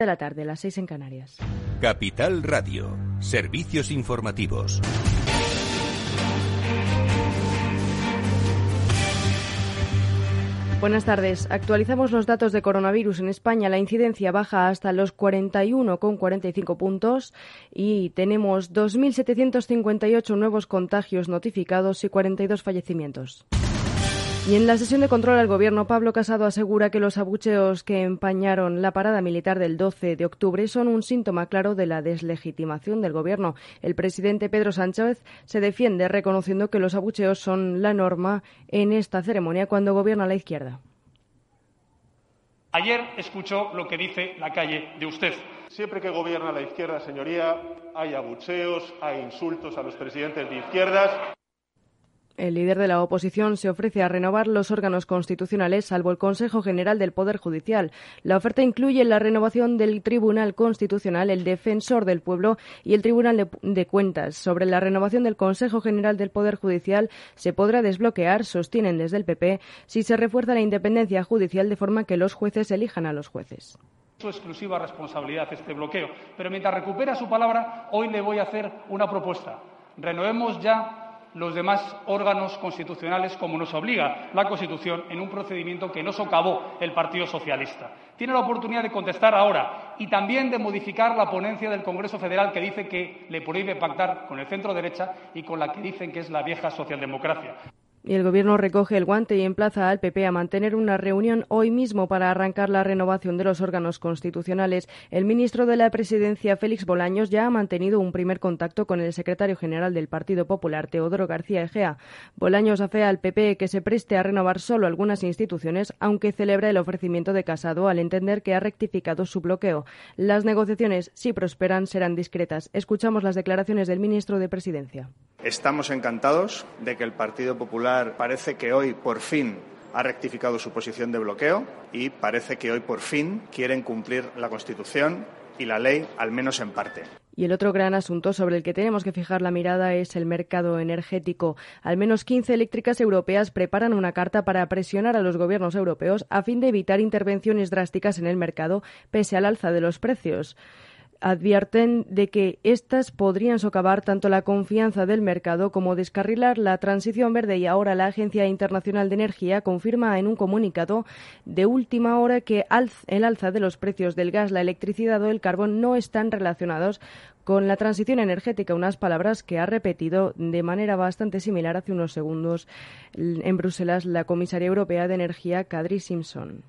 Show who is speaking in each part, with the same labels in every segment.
Speaker 1: de la tarde, las seis en Canarias.
Speaker 2: Capital Radio, servicios informativos.
Speaker 1: Buenas tardes. Actualizamos los datos de coronavirus en España. La incidencia baja hasta los 41,45 puntos y tenemos 2.758 nuevos contagios notificados y 42 fallecimientos. Y en la sesión de control al Gobierno, Pablo Casado asegura que los abucheos que empañaron la parada militar del 12 de octubre son un síntoma claro de la deslegitimación del Gobierno. El presidente Pedro Sánchez se defiende reconociendo que los abucheos son la norma en esta ceremonia cuando gobierna la izquierda.
Speaker 3: Ayer escuchó lo que dice la calle de usted.
Speaker 4: Siempre que gobierna la izquierda, señoría, hay abucheos, hay insultos a los presidentes de izquierdas.
Speaker 1: El líder de la oposición se ofrece a renovar los órganos constitucionales, salvo el Consejo General del Poder Judicial. La oferta incluye la renovación del Tribunal Constitucional, el Defensor del Pueblo y el Tribunal de, Cuentas. Sobre la renovación del Consejo General del Poder Judicial se podrá desbloquear, sostienen desde el PP, si se refuerza la independencia judicial de forma que los jueces elijan a los jueces
Speaker 3: su exclusiva responsabilidad este bloqueo. Pero mientras recupera su palabra, hoy le voy a hacer una propuesta. Renovemos ya los demás órganos constitucionales como nos obliga la Constitución en un procedimiento que no socavó el Partido Socialista. Tiene la oportunidad de contestar ahora y también de modificar la ponencia del Congreso Federal que dice que le prohíbe pactar con el centro derecha y con la que dicen que es la vieja socialdemocracia.
Speaker 1: Y el Gobierno recoge el guante y emplaza al PP a mantener una reunión hoy mismo para arrancar la renovación de los órganos constitucionales. El ministro de la Presidencia, Félix Bolaños, ya ha mantenido un primer contacto con el secretario general del Partido Popular, Teodoro García Egea. Bolaños afea al PP que se preste a renovar solo algunas instituciones, aunque celebra el ofrecimiento de Casado al entender que ha rectificado su bloqueo. Las negociaciones, si prosperan, serán discretas. Escuchamos las declaraciones del ministro de Presidencia.
Speaker 5: Estamos encantados de que el Partido Popular parece que hoy por fin ha rectificado su posición de bloqueo y parece que hoy por fin quieren cumplir la Constitución y la ley, al menos en parte.
Speaker 1: Y el otro gran asunto sobre el que tenemos que fijar la mirada es el mercado energético. Al menos 15 eléctricas europeas preparan una carta para presionar a los gobiernos europeos a fin de evitar intervenciones drásticas en el mercado pese al alza de los precios advierten de que éstas podrían socavar tanto la confianza del mercado como descarrilar la transición verde y ahora la Agencia Internacional de Energía confirma en un comunicado de última hora que el alza de los precios del gas, la electricidad o el carbón no están relacionados con la transición energética, unas palabras que ha repetido de manera bastante similar hace unos segundos en Bruselas la comisaria europea de energía Kadri Simpson.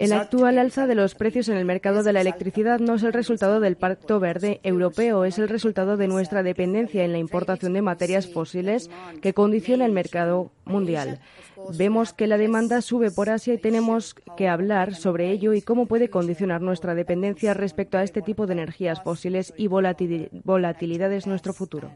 Speaker 1: El actual alza de los precios en el mercado de la electricidad no es el resultado del Pacto Verde Europeo, es el resultado de nuestra dependencia en la importación de materias fósiles que condiciona el mercado mundial. Vemos que la demanda sube por Asia y tenemos que hablar sobre ello y cómo puede condicionar nuestra dependencia respecto a este tipo de energías fósiles y volatilidades nuestro futuro.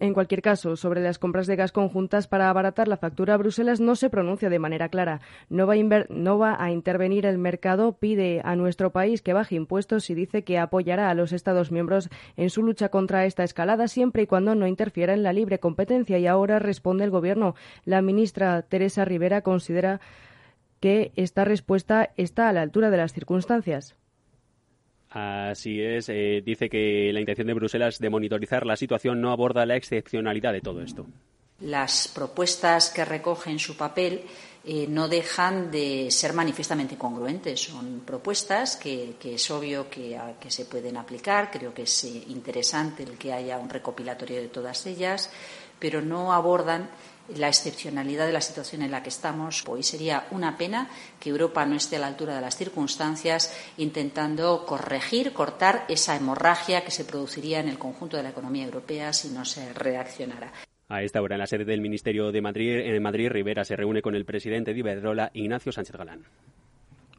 Speaker 1: En cualquier caso, sobre las compras de gas conjuntas para abaratar la factura, Bruselas no se pronuncia de manera clara. No va, a no va, a intervenir el mercado, pide a nuestro país que baje impuestos y dice que apoyará a los Estados miembros en su lucha contra esta escalada siempre y cuando no interfiera en la libre competencia. Y ahora responde el Gobierno. La ministra Teresa Rivera considera que esta respuesta está a la altura de las circunstancias.
Speaker 6: Así es, eh, dice que la intención de Bruselas de monitorizar la situación no aborda la excepcionalidad de todo esto.
Speaker 7: Las propuestas que recoge en su papel eh, no dejan de ser manifiestamente congruentes. Son propuestas que, es obvio que, que, se pueden aplicar. Creo que es eh, interesante el que haya un recopilatorio de todas ellas, pero no abordan la excepcionalidad de la situación en la que estamos. Hoy sería una pena que Europa no esté a la altura de las circunstancias intentando corregir, cortar esa hemorragia que se produciría en el conjunto de la economía europea si no se reaccionara.
Speaker 6: A esta hora, en la sede del Ministerio de Madrid, en Madrid, Rivera se reúne con el presidente de Iberdrola, Ignacio Sánchez Galán.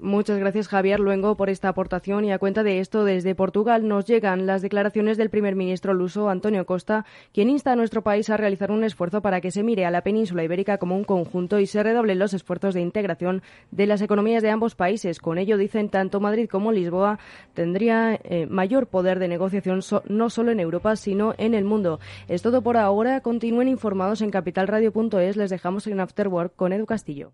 Speaker 1: Muchas gracias, Javier Luengo, por esta aportación. Y a cuenta de esto, desde Portugal nos llegan las declaraciones del primer ministro luso, Antonio Costa, quien insta a nuestro país a realizar un esfuerzo para que se mire a la península ibérica como un conjunto y se redoblen los esfuerzos de integración de las economías de ambos países. Con ello, dicen, tanto Madrid como Lisboa tendría eh, mayor poder de negociación no solo en Europa, sino en el mundo. Es todo por ahora. Continúen informados en capitalradio.es. Les dejamos en Afterwork con Edu Castillo.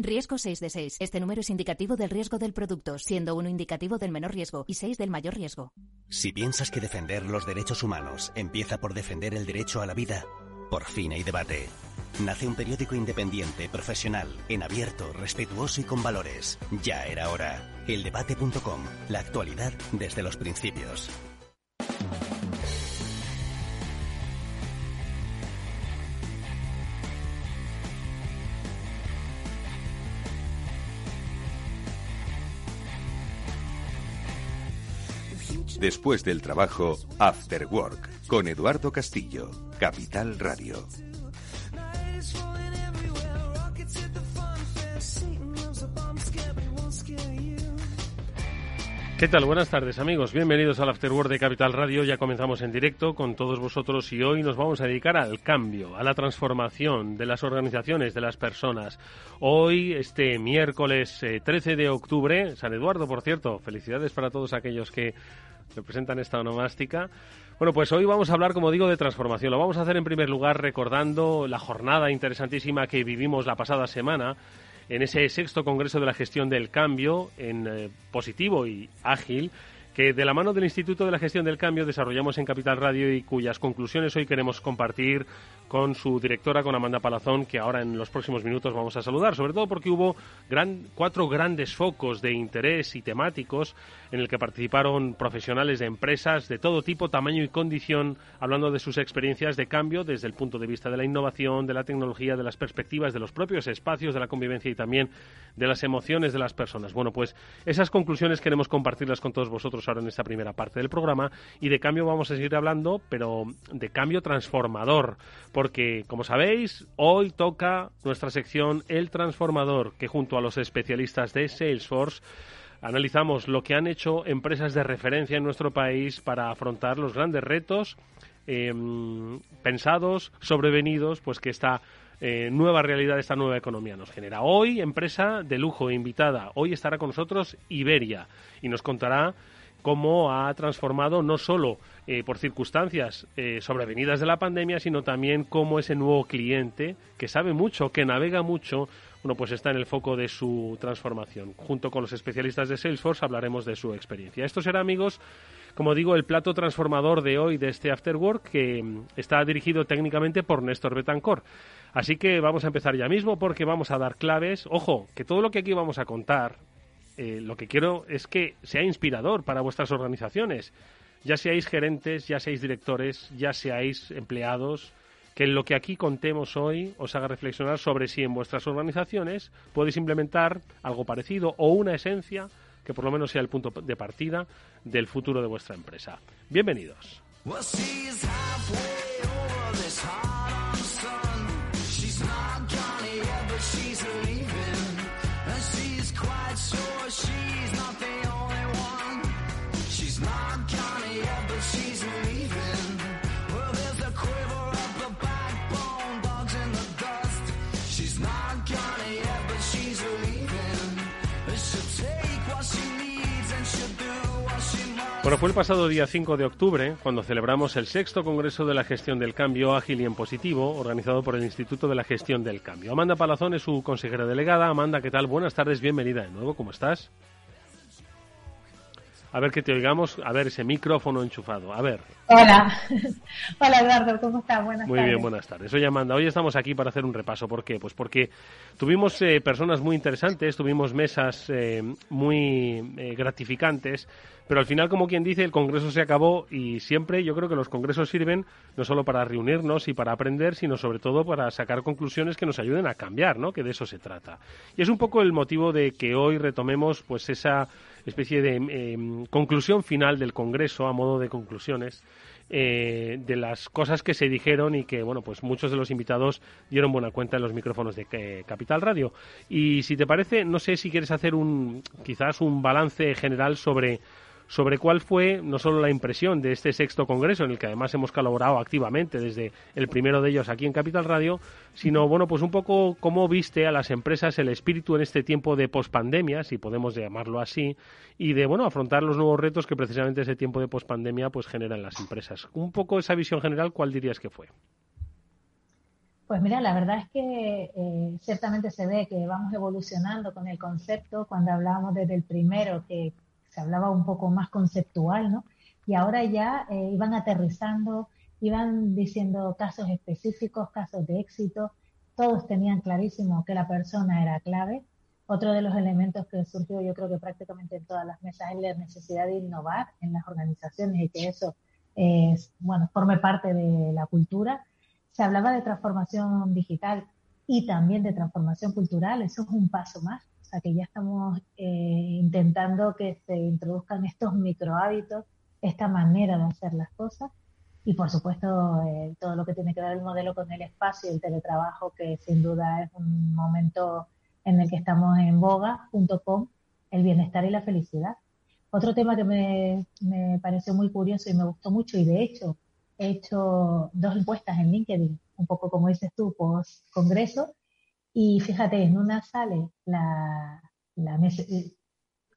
Speaker 8: Riesgo 6 de 6. Este número es indicativo del riesgo del producto, siendo uno indicativo del menor riesgo y 6 del mayor riesgo.
Speaker 9: Si piensas que defender los derechos humanos empieza por defender el derecho a la vida, por fin hay debate. Nace un periódico independiente, profesional, en abierto, respetuoso y con valores. Ya era hora. Eldebate.com. La actualidad desde los principios.
Speaker 2: Después del trabajo, After Work, con Eduardo Castillo, Capital Radio.
Speaker 10: ¿Qué tal? Buenas tardes amigos, bienvenidos al Afterword de Capital Radio. Ya comenzamos en directo con todos vosotros y hoy nos vamos a dedicar al cambio, a la transformación de las organizaciones, de las personas. Hoy, este miércoles 13 eh, de octubre, San Eduardo, por cierto, felicidades para todos aquellos que representan esta onomástica. Bueno, pues hoy vamos a hablar, como digo, de transformación. Lo vamos a hacer en primer lugar recordando la jornada interesantísima que vivimos la pasada semana en ese sexto Congreso de la Gestión del Cambio en eh, positivo y ágil que de la mano del Instituto de la Gestión del Cambio desarrollamos en Capital Radio y cuyas conclusiones hoy queremos compartir con su directora, con Amanda Palazón, que ahora en los próximos minutos vamos a saludar, sobre todo porque hubo cuatro grandes focos de interés y temáticos en el que participaron profesionales de empresas de todo tipo, tamaño y condición, hablando de sus experiencias de cambio desde el punto de vista de la innovación, de la tecnología, de las perspectivas, de los propios espacios, de la convivencia y también de las emociones de las personas. Bueno, pues esas conclusiones queremos compartirlas con todos vosotros ahora en esta primera parte del programa. Y de cambio vamos a seguir hablando, pero de cambio transformador, porque como sabéis, hoy toca nuestra sección El Transformador, que junto a los especialistas de Salesforce analizamos lo que han hecho empresas de referencia en nuestro país para afrontar los grandes retos em, pensados, sobrevenidos, pues que esta eh, nueva realidad, esta nueva economía nos genera. Hoy, empresa de lujo invitada, hoy estará con nosotros Iberia y nos contará cómo ha transformado no solo eh, por circunstancias eh, sobrevenidas de la pandemia, sino también cómo ese nuevo cliente que sabe mucho, que navega mucho, bueno, pues está en el foco de su transformación. Junto con los especialistas de Salesforce hablaremos de su experiencia. Esto será, amigos, como digo, el plato transformador de hoy de este Afterwork que mm, está dirigido técnicamente por Néstor Betancor. Así que vamos a empezar ya mismo porque vamos a dar claves. Ojo, que todo lo que aquí vamos a contar, eh, lo que quiero es que sea inspirador para vuestras organizaciones. Ya seáis gerentes, ya seáis directores, ya seáis empleados, que lo que aquí contemos hoy os haga reflexionar sobre si en vuestras organizaciones podéis implementar algo parecido o una esencia que por lo menos sea el punto de partida del futuro de vuestra empresa. Bienvenidos. quite sure she's not there. Bueno, fue el pasado día 5 de octubre cuando celebramos el sexto Congreso de la Gestión del Cambio Ágil y en Positivo, organizado por el Instituto de la Gestión del Cambio. Amanda Palazón es su consejera delegada. Amanda, ¿qué tal? Buenas tardes, bienvenida de nuevo, ¿cómo estás? A ver que te oigamos, a ver ese micrófono enchufado. A ver.
Speaker 11: Hola. Hola Eduardo, ¿cómo estás? Buenas
Speaker 10: muy bien, buenas tardes. Oye Amanda, hoy estamos aquí para hacer un repaso. ¿Por qué? Pues porque tuvimos eh, personas muy interesantes, tuvimos mesas eh, muy eh, gratificantes Pero al final, como quien dice, el Congreso se acabó y siempre yo creo que los Congresos sirven no solo para reunirnos y para aprender, sino sobre todo para sacar conclusiones que nos ayuden a cambiar, ¿no? Que de eso se trata. Y es un poco el motivo de que hoy retomemos pues esa especie de em, conclusión final del Congreso a modo de conclusiones eh, de las cosas que se dijeron y que, bueno, pues muchos de los invitados dieron buena cuenta en los micrófonos de eh, Capital Radio. Y si te parece, no sé si quieres hacer un, quizás un balance general sobre sobre cuál fue no solo la impresión de este sexto congreso, en el que además hemos colaborado activamente desde el primero de ellos aquí en Capital Radio, sino bueno, pues un poco cómo viste a las empresas el espíritu en este tiempo de pospandemia, si podemos llamarlo así, y de bueno, afrontar los nuevos retos que precisamente ese tiempo de pospandemia pues generan las empresas. Un poco esa visión general, ¿cuál dirías que fue?
Speaker 11: Pues mira, la verdad es que eh, ciertamente se ve que vamos evolucionando con el concepto. Cuando hablábamos desde el primero, que se hablaba un poco más conceptual, ¿no? Y ahora ya eh, iban aterrizando, iban diciendo casos específicos, casos de éxito, todos tenían clarísimo que la persona era clave. Otro de los elementos que surgió yo creo que prácticamente en todas las mesas es la necesidad de innovar en las organizaciones y que eso es, bueno, forme parte de la cultura. Se hablaba de transformación digital y también de transformación cultural, eso es un paso más sea que ya estamos eh, intentando que se introduzcan estos micro hábitos, esta manera de hacer las cosas y por supuesto eh, todo lo que tiene que ver el modelo con el espacio el teletrabajo, que sin duda es un momento en el que estamos en boga, junto con el bienestar y la felicidad. Otro tema que me, me pareció muy curioso y me gustó mucho y de hecho he hecho dos encuestas en LinkedIn, un poco como dices tú, post congreso, y fíjate, en una sale la,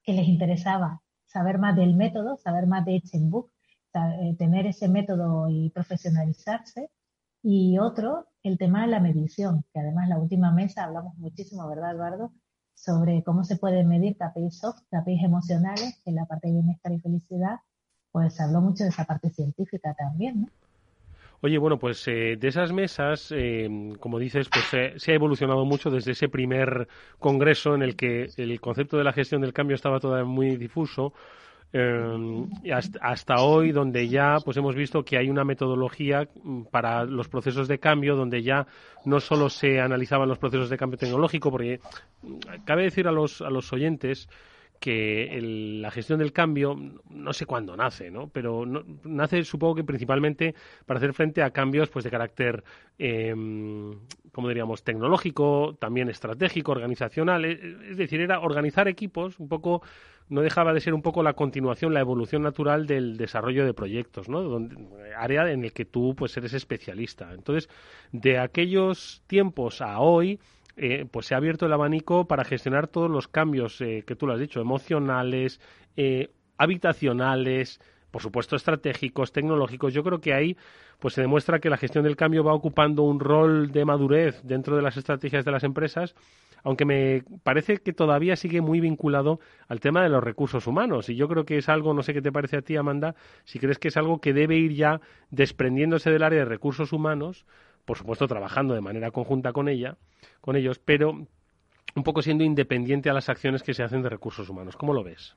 Speaker 11: que les interesaba saber más del método, saber más de Echenbook, eh, tener ese método y profesionalizarse. Y otro, el tema de la medición, que además la última mesa hablamos muchísimo, ¿verdad, Eduardo? Sobre cómo se pueden medir KPIs soft, KPIs emocionales, en la parte de bienestar y felicidad, pues habló mucho de esa parte científica también, ¿no?
Speaker 10: Oye, bueno, pues eh, de esas mesas, eh, como dices, pues se ha evolucionado mucho desde ese primer congreso en el que el concepto de la gestión del cambio estaba todavía muy difuso. Eh, hasta, hasta, hoy, donde ya pues hemos visto que hay una metodología mm, para los procesos de cambio, donde ya no solo se analizaban los procesos de cambio tecnológico, porque mm, cabe decir a los, a los oyentes que la gestión del cambio, no sé cuándo nace, ¿no? Pero nace, supongo que principalmente para hacer frente a cambios pues de carácter, eh, como diríamos, tecnológico, también estratégico, organizacional. Es decir, era organizar equipos, un poco, no dejaba de ser un poco la continuación, la evolución natural del desarrollo de proyectos, ¿no? Donde, área en el que tú pues eres especialista. Entonces, de aquellos tiempos a hoy, eh, pues se ha abierto el abanico para gestionar todos los cambios eh, que tú lo has dicho, emocionales, eh, habitacionales, por supuesto estratégicos, tecnológicos. Yo creo que ahí pues se demuestra que la gestión del cambio va ocupando un rol de madurez dentro de las estrategias de las empresas, aunque me parece que todavía sigue muy vinculado al tema de los recursos humanos. Y yo creo que es algo, no sé qué te parece a ti, Amanda, si crees que es algo que debe ir ya desprendiéndose del área de recursos humanos por supuesto trabajando de manera conjunta con ella, con ellos, pero un poco siendo independiente a las acciones que se hacen de recursos humanos. ¿Cómo lo ves?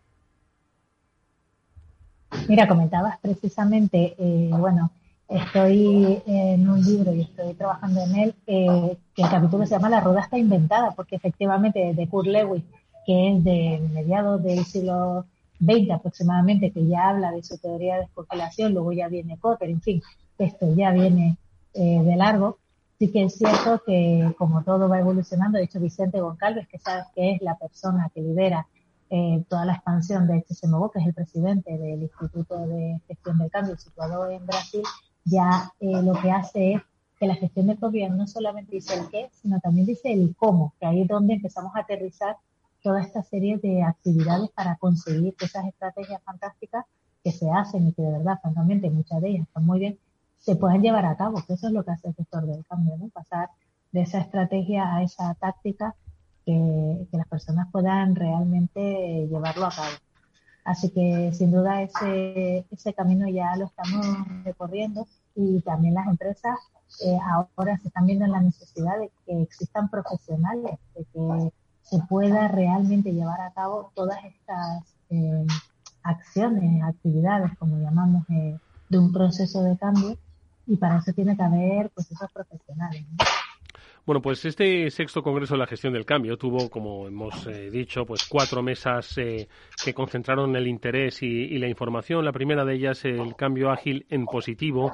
Speaker 11: Mira, comentabas precisamente, eh, bueno, estoy en un libro y estoy trabajando en él, eh, que el capítulo se llama La rueda está inventada, porque efectivamente de Kurt Lewis, que es de mediados del siglo XX aproximadamente, que ya habla de su teoría de especulación, luego ya viene Cotter, en fin, esto ya viene eh, de largo, sí que es cierto que como todo va evolucionando, de hecho Vicente Goncalves, que sabes que es la persona que lidera eh, toda la expansión de HSMO, que es el presidente del Instituto de Gestión del Cambio situado en Brasil, ya eh, lo que hace es que la gestión del gobierno no solamente dice el qué, sino también dice el cómo, que ahí es donde empezamos a aterrizar toda esta serie de actividades para conseguir esas estrategias fantásticas que se hacen y que de verdad, francamente, muchas de ellas están muy bien, se puedan llevar a cabo, que eso es lo que hace el sector del cambio, ¿no? Pasar de esa estrategia a esa táctica que, las personas puedan realmente llevarlo a cabo. Así que sin duda ese, ese camino ya lo estamos recorriendo y también las empresas eh, ahora se están viendo en la necesidad de que existan profesionales, de que se pueda realmente llevar a cabo todas estas eh, acciones, actividades, como llamamos, eh, de un proceso de cambio y para eso tiene que haber pues esos profesionales.
Speaker 10: Bueno, pues este sexto Congreso de la Gestión del Cambio tuvo, como hemos eh, dicho, pues cuatro mesas eh, que concentraron el interés y, y, la información. La primera de ellas, el cambio ágil en positivo,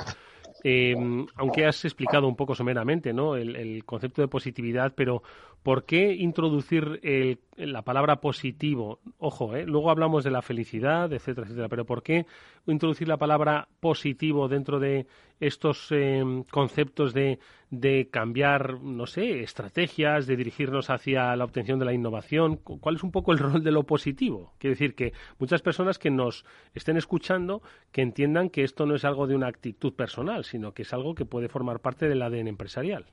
Speaker 10: eh, aunque has explicado un poco someramente ¿no? el, concepto de positividad, pero ¿por qué introducir la palabra positivo? Ojo, ¿eh? luego hablamos de la felicidad, etcétera, etcétera, pero ¿por qué introducir la palabra positivo dentro de estos eh, conceptos de, de cambiar, no sé, estrategias, de dirigirnos hacia la obtención de la innovación? ¿Cuál es un poco el rol de lo positivo? Quiere decir que muchas personas que nos estén escuchando que entiendan que esto no es algo de una actitud personal, sino que es algo que puede formar parte del ADN empresarial.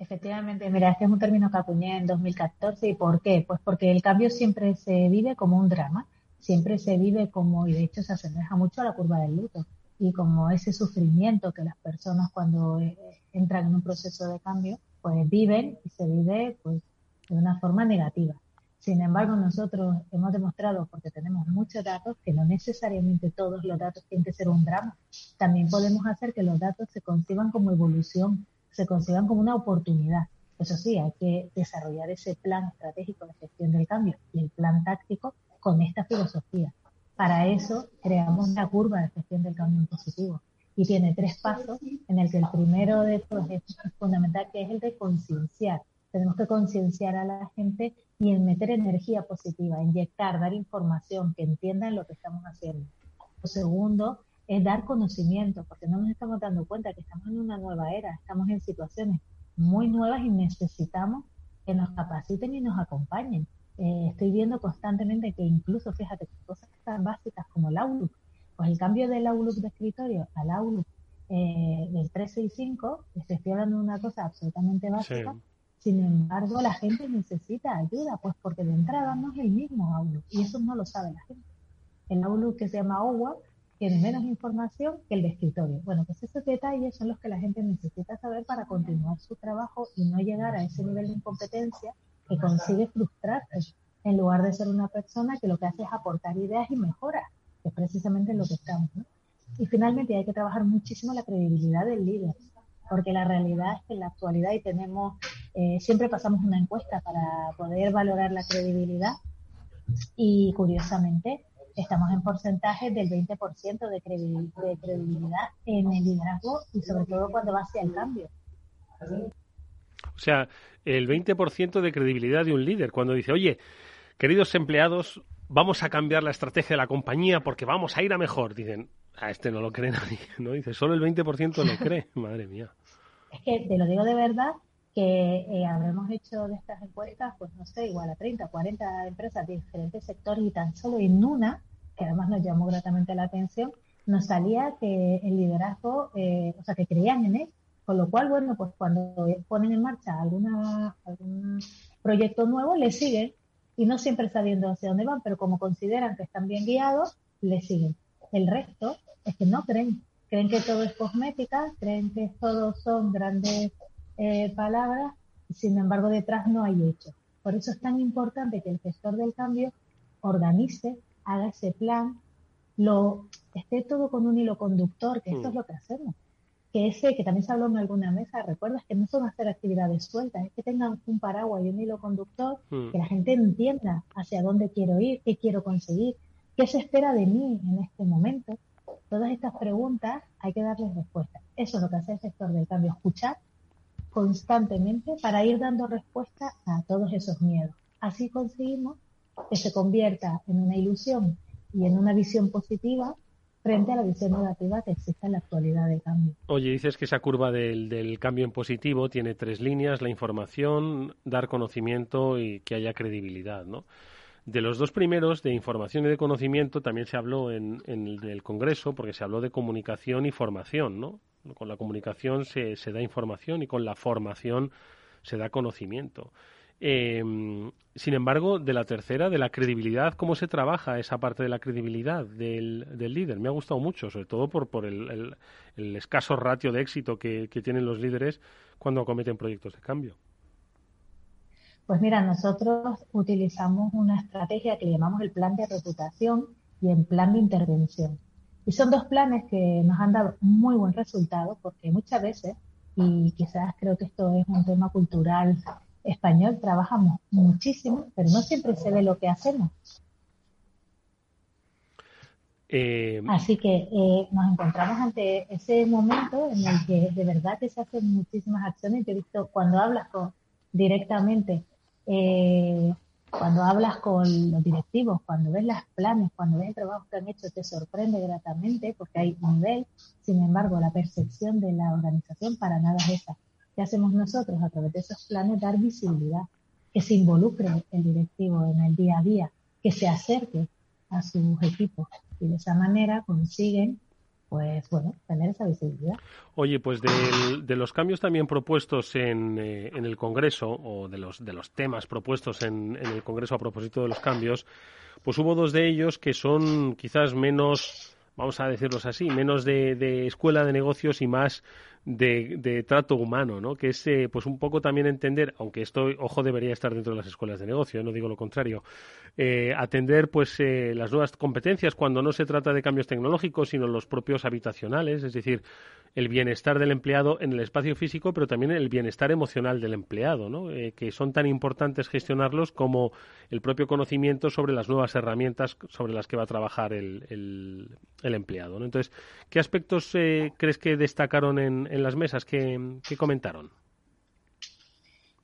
Speaker 11: Efectivamente, mira, este es un término que acuñé en 2014. ¿Y por qué? Pues porque el cambio siempre se vive como un drama, siempre se vive como, y de hecho se asemeja mucho a la curva del luto, y como ese sufrimiento que las personas cuando eh, entran en un proceso de cambio, pues viven y se vive pues de una forma negativa. Sin embargo, nosotros hemos demostrado, porque tenemos muchos datos, que no necesariamente todos los datos tienen que ser un drama. También podemos hacer que los datos se conciban como evolución, se conciban como una oportunidad. Eso sí, hay que desarrollar ese plan estratégico de gestión del cambio y el plan táctico con esta filosofía. Para eso creamos una curva de gestión del cambio en positivo y tiene tres pasos en el que el primero de todos es fundamental, que es el de concienciar. Tenemos que concienciar a la gente y en meter energía positiva, inyectar, dar información, que entiendan lo que estamos haciendo. Lo segundo es dar conocimiento, porque no nos estamos dando cuenta que estamos en una nueva era, estamos en situaciones muy nuevas y necesitamos que nos capaciten y nos acompañen. Eh, estoy viendo constantemente que incluso, fíjate, cosas tan básicas como el Outlook, pues el cambio del Outlook de escritorio al Outlook eh, del 365, estoy hablando de una cosa absolutamente básica, sin embargo la gente necesita ayuda, pues porque de entrada no es el mismo Outlook y eso no lo sabe la gente. El Outlook que se llama OWA tiene menos información que el de escritorio. Bueno, pues esos detalles son los que la gente necesita saber para continuar su trabajo y no llegar a ese nivel de incompetencia que consigue frustrarse en lugar de ser una persona que lo que hace es aportar ideas y mejoras, que es precisamente lo que estamos. Y finalmente hay que trabajar muchísimo la credibilidad del líder, porque la realidad es que en la actualidad y tenemos, eh, siempre pasamos una encuesta para poder valorar la credibilidad y curiosamente estamos en porcentaje del 20% de, de credibilidad en el liderazgo y sobre todo cuando va hacia el cambio.
Speaker 10: O sea, el 20% de credibilidad de un líder cuando dice, oye, queridos empleados, vamos a cambiar la estrategia de la compañía porque vamos a ir a mejor. Dicen, a este no lo cree nadie, ¿no? Dice, solo el 20% lo cree. Madre mía.
Speaker 11: Es que te lo digo de verdad que eh, habremos hecho de estas encuestas, pues no sé, igual a 30, 40 empresas de diferentes sectores y tan solo en una que además nos llamó gratamente la atención, nos salía que el liderazgo, eh, o sea, que creían en él, con lo cual, bueno, pues cuando ponen en marcha alguna, algún proyecto nuevo, le siguen y no siempre sabiendo hacia dónde van, pero como consideran que están bien guiados, le siguen. El resto es que no creen, creen que todo es cosmética, creen que todo son grandes eh, palabras, sin embargo detrás no hay hechos. Por eso es tan importante que el gestor del cambio organice haga ese plan, lo esté todo con un hilo conductor, que esto es mm. lo que hacemos. Que ese, que también se habló en alguna mesa, recuerdas que no son hacer actividades sueltas, es que tengan un paraguas y un hilo conductor, mm. que la gente entienda hacia dónde quiero ir, qué quiero conseguir, qué se espera de mí en este momento. Todas estas preguntas hay que darles respuesta. Eso es lo que hace el sector del cambio, escuchar constantemente para ir dando respuesta a todos esos miedos. Así conseguimos que se convierta en una ilusión y en una visión positiva frente a la visión negativa que existe en la actualidad de cambio.
Speaker 10: Oye, dices que esa curva del, cambio en positivo tiene tres líneas, la información, dar conocimiento y que haya credibilidad, ¿no? De los dos primeros, de información y de conocimiento, también se habló en, en el Congreso, porque se habló de comunicación y formación, ¿no? Con la comunicación se, se da información y con la formación se da conocimiento. Eh, sin embargo, de la tercera, de la credibilidad, ¿cómo se trabaja esa parte de la credibilidad del, líder? Me ha gustado mucho, sobre todo por, por el, escaso ratio de éxito que, tienen los líderes cuando acometen proyectos de cambio.
Speaker 11: Pues mira, nosotros utilizamos una estrategia que llamamos el plan de reputación y el plan de intervención. Y son dos planes que nos han dado muy buen resultado porque muchas veces, y quizás creo que esto es un tema cultural español, trabajamos muchísimo, pero no siempre se ve lo que hacemos. Eh, Así que eh, nos encontramos ante ese momento en el que de verdad que se hacen muchísimas acciones. Yo he visto cuando hablas con, directamente eh, cuando hablas con los directivos, cuando ves las planes, cuando ves el trabajo que han hecho, te sorprende gratamente porque hay nivel. Sin embargo, la percepción de la organización para nada es esa. ¿Qué hacemos nosotros? A través de esos planes dar visibilidad, que se involucre el directivo en el día a día, que se acerque a sus equipos y de esa manera consiguen pues bueno, tener esa visibilidad.
Speaker 10: Oye, pues de, los cambios también propuestos en, eh, en, el Congreso, o de los, de los temas propuestos en, en, el Congreso a propósito de los cambios, pues hubo dos de ellos que son quizás menos, vamos a decirlos así, menos de, de escuela de negocios y más de, trato humano, ¿no? Que es, eh, pues un poco también entender, aunque esto, ojo, debería estar dentro de las escuelas de negocio, no digo lo contrario, eh, atender, pues, eh, las nuevas competencias cuando no se trata de cambios tecnológicos, sino los propios habitacionales, es decir, el bienestar del empleado en el espacio físico, pero también el bienestar emocional del empleado, ¿no? Eh, que son tan importantes gestionarlos como el propio conocimiento sobre las nuevas herramientas sobre las que va a trabajar el, el, empleado. ¿no? Entonces, ¿qué aspectos eh, crees que destacaron en, en las mesas? ¿Qué, comentaron?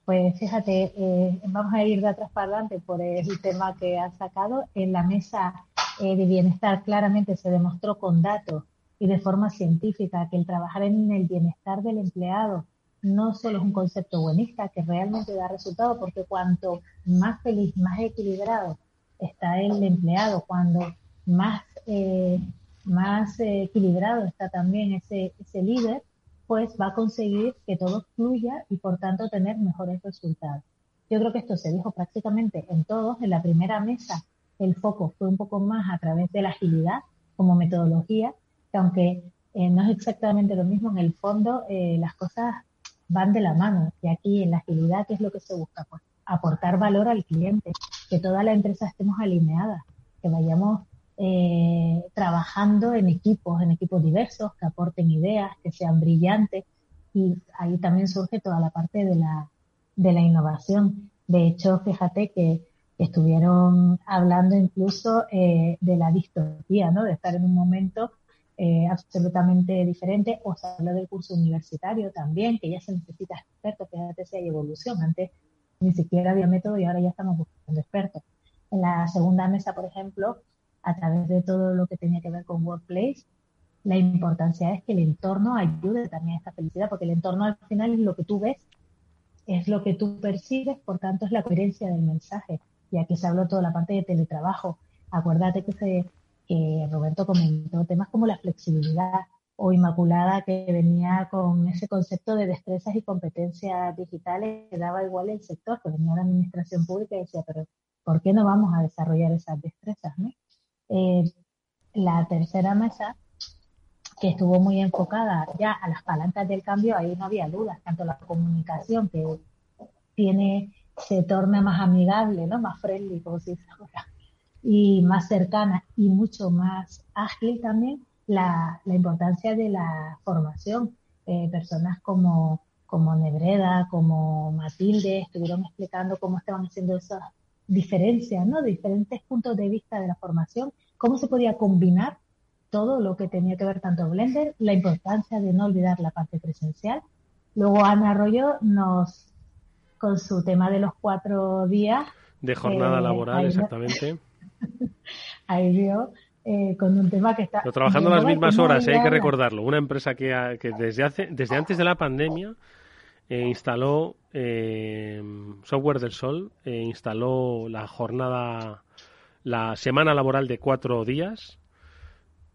Speaker 11: Pues fíjate, eh, vamos a ir de atrás para adelante por el tema que has sacado. En la mesa de bienestar claramente se demostró con datos y de forma científica, que el trabajar en el bienestar del empleado no solo es un concepto buenista, que realmente da resultado, porque cuanto más feliz, más equilibrado está el empleado, cuando más, eh, más equilibrado está también ese, ese líder, pues va a conseguir que todo fluya y por tanto tener mejores resultados. Yo creo que esto se dijo prácticamente en todos. En la primera mesa el foco fue un poco más a través de la agilidad como metodología aunque eh, no es exactamente lo mismo, en el fondo eh, las cosas van de la mano. Y aquí en la agilidad, ¿qué es lo que se busca? Pues aportar valor al cliente, que toda la empresa estemos alineadas, que vayamos eh, trabajando en equipos, en equipos diversos, que aporten ideas, que sean brillantes. Y ahí también surge toda la parte de la, de la innovación. De hecho, fíjate que estuvieron hablando incluso de la distopía, ¿no? De estar en un momento eh, absolutamente diferente, o se habla del curso universitario también, que ya se necesita expertos, fíjate si hay evolución, antes ni siquiera había método y ahora ya estamos buscando expertos. En la segunda mesa, por ejemplo, a través de todo lo que tenía que ver con Workplace, la importancia es que el entorno ayude también a esta felicidad, porque el entorno al final es lo que tú ves, es lo que tú percibes, por tanto es la coherencia del mensaje. Y aquí se habló toda la parte de teletrabajo. Acuérdate que se que Roberto comentó, temas como la flexibilidad o Inmaculada que venía con ese concepto de destrezas y competencias digitales que daba igual el sector, que venía la administración pública y decía, pero ¿por qué no vamos a desarrollar esas destrezas? Eh, la tercera mesa, que estuvo muy enfocada ya a las palancas del cambio, ahí no había dudas, tanto la comunicación que tiene se torna más amigable, ¿no? más friendly, como se dice ahora, y más cercana y mucho más ágil también la, la importancia de la formación. Eh, personas como, como Nebreda, como Matilde, estuvieron explicando cómo estaban haciendo esas diferencias, ¿no? Diferentes puntos de vista de la formación, cómo se podía combinar todo lo que tenía que ver tanto Blender, la importancia de no olvidar la parte presencial. Luego Ana Arroyo nos, con su tema de los cuatro días.
Speaker 10: De jornada eh, laboral, exactamente.
Speaker 11: ahí vio eh, con un tema que está...
Speaker 10: Pero trabajando las mismas horas, hay que recordarlo. Una empresa que, que desde, hace, desde antes de la pandemia eh, instaló eh, Software del Sol, instaló la jornada, la semana laboral de cuatro días.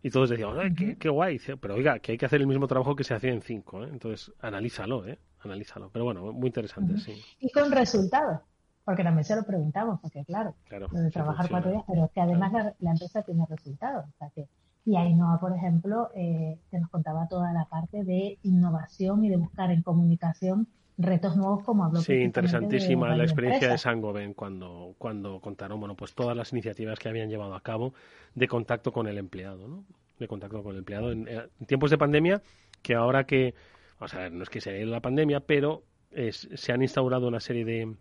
Speaker 10: Y todos decíamos, qué, qué, guay! Pero oiga, que hay que hacer el mismo trabajo que se hacía en cinco. Entonces, analízalo, ¿eh? Analízalo. Pero bueno, muy interesante, sí.
Speaker 11: Y con resultados porque también se lo preguntamos, porque claro, lo de trabajar cuatro días, pero es que además la, empresa tiene resultados. O sea que, y Ainhoa, por ejemplo, eh, que nos contaba toda la parte de innovación y de buscar en comunicación retos nuevos como habló
Speaker 10: Sí, interesantísima la experiencia de Sangoven cuando, cuando contaron bueno, pues todas las iniciativas que habían llevado a cabo de contacto con el empleado, ¿no? De contacto con el empleado en, eh, tiempos de pandemia, que ahora que, vamos a ver, no es que se la pandemia, pero se han instaurado una serie de,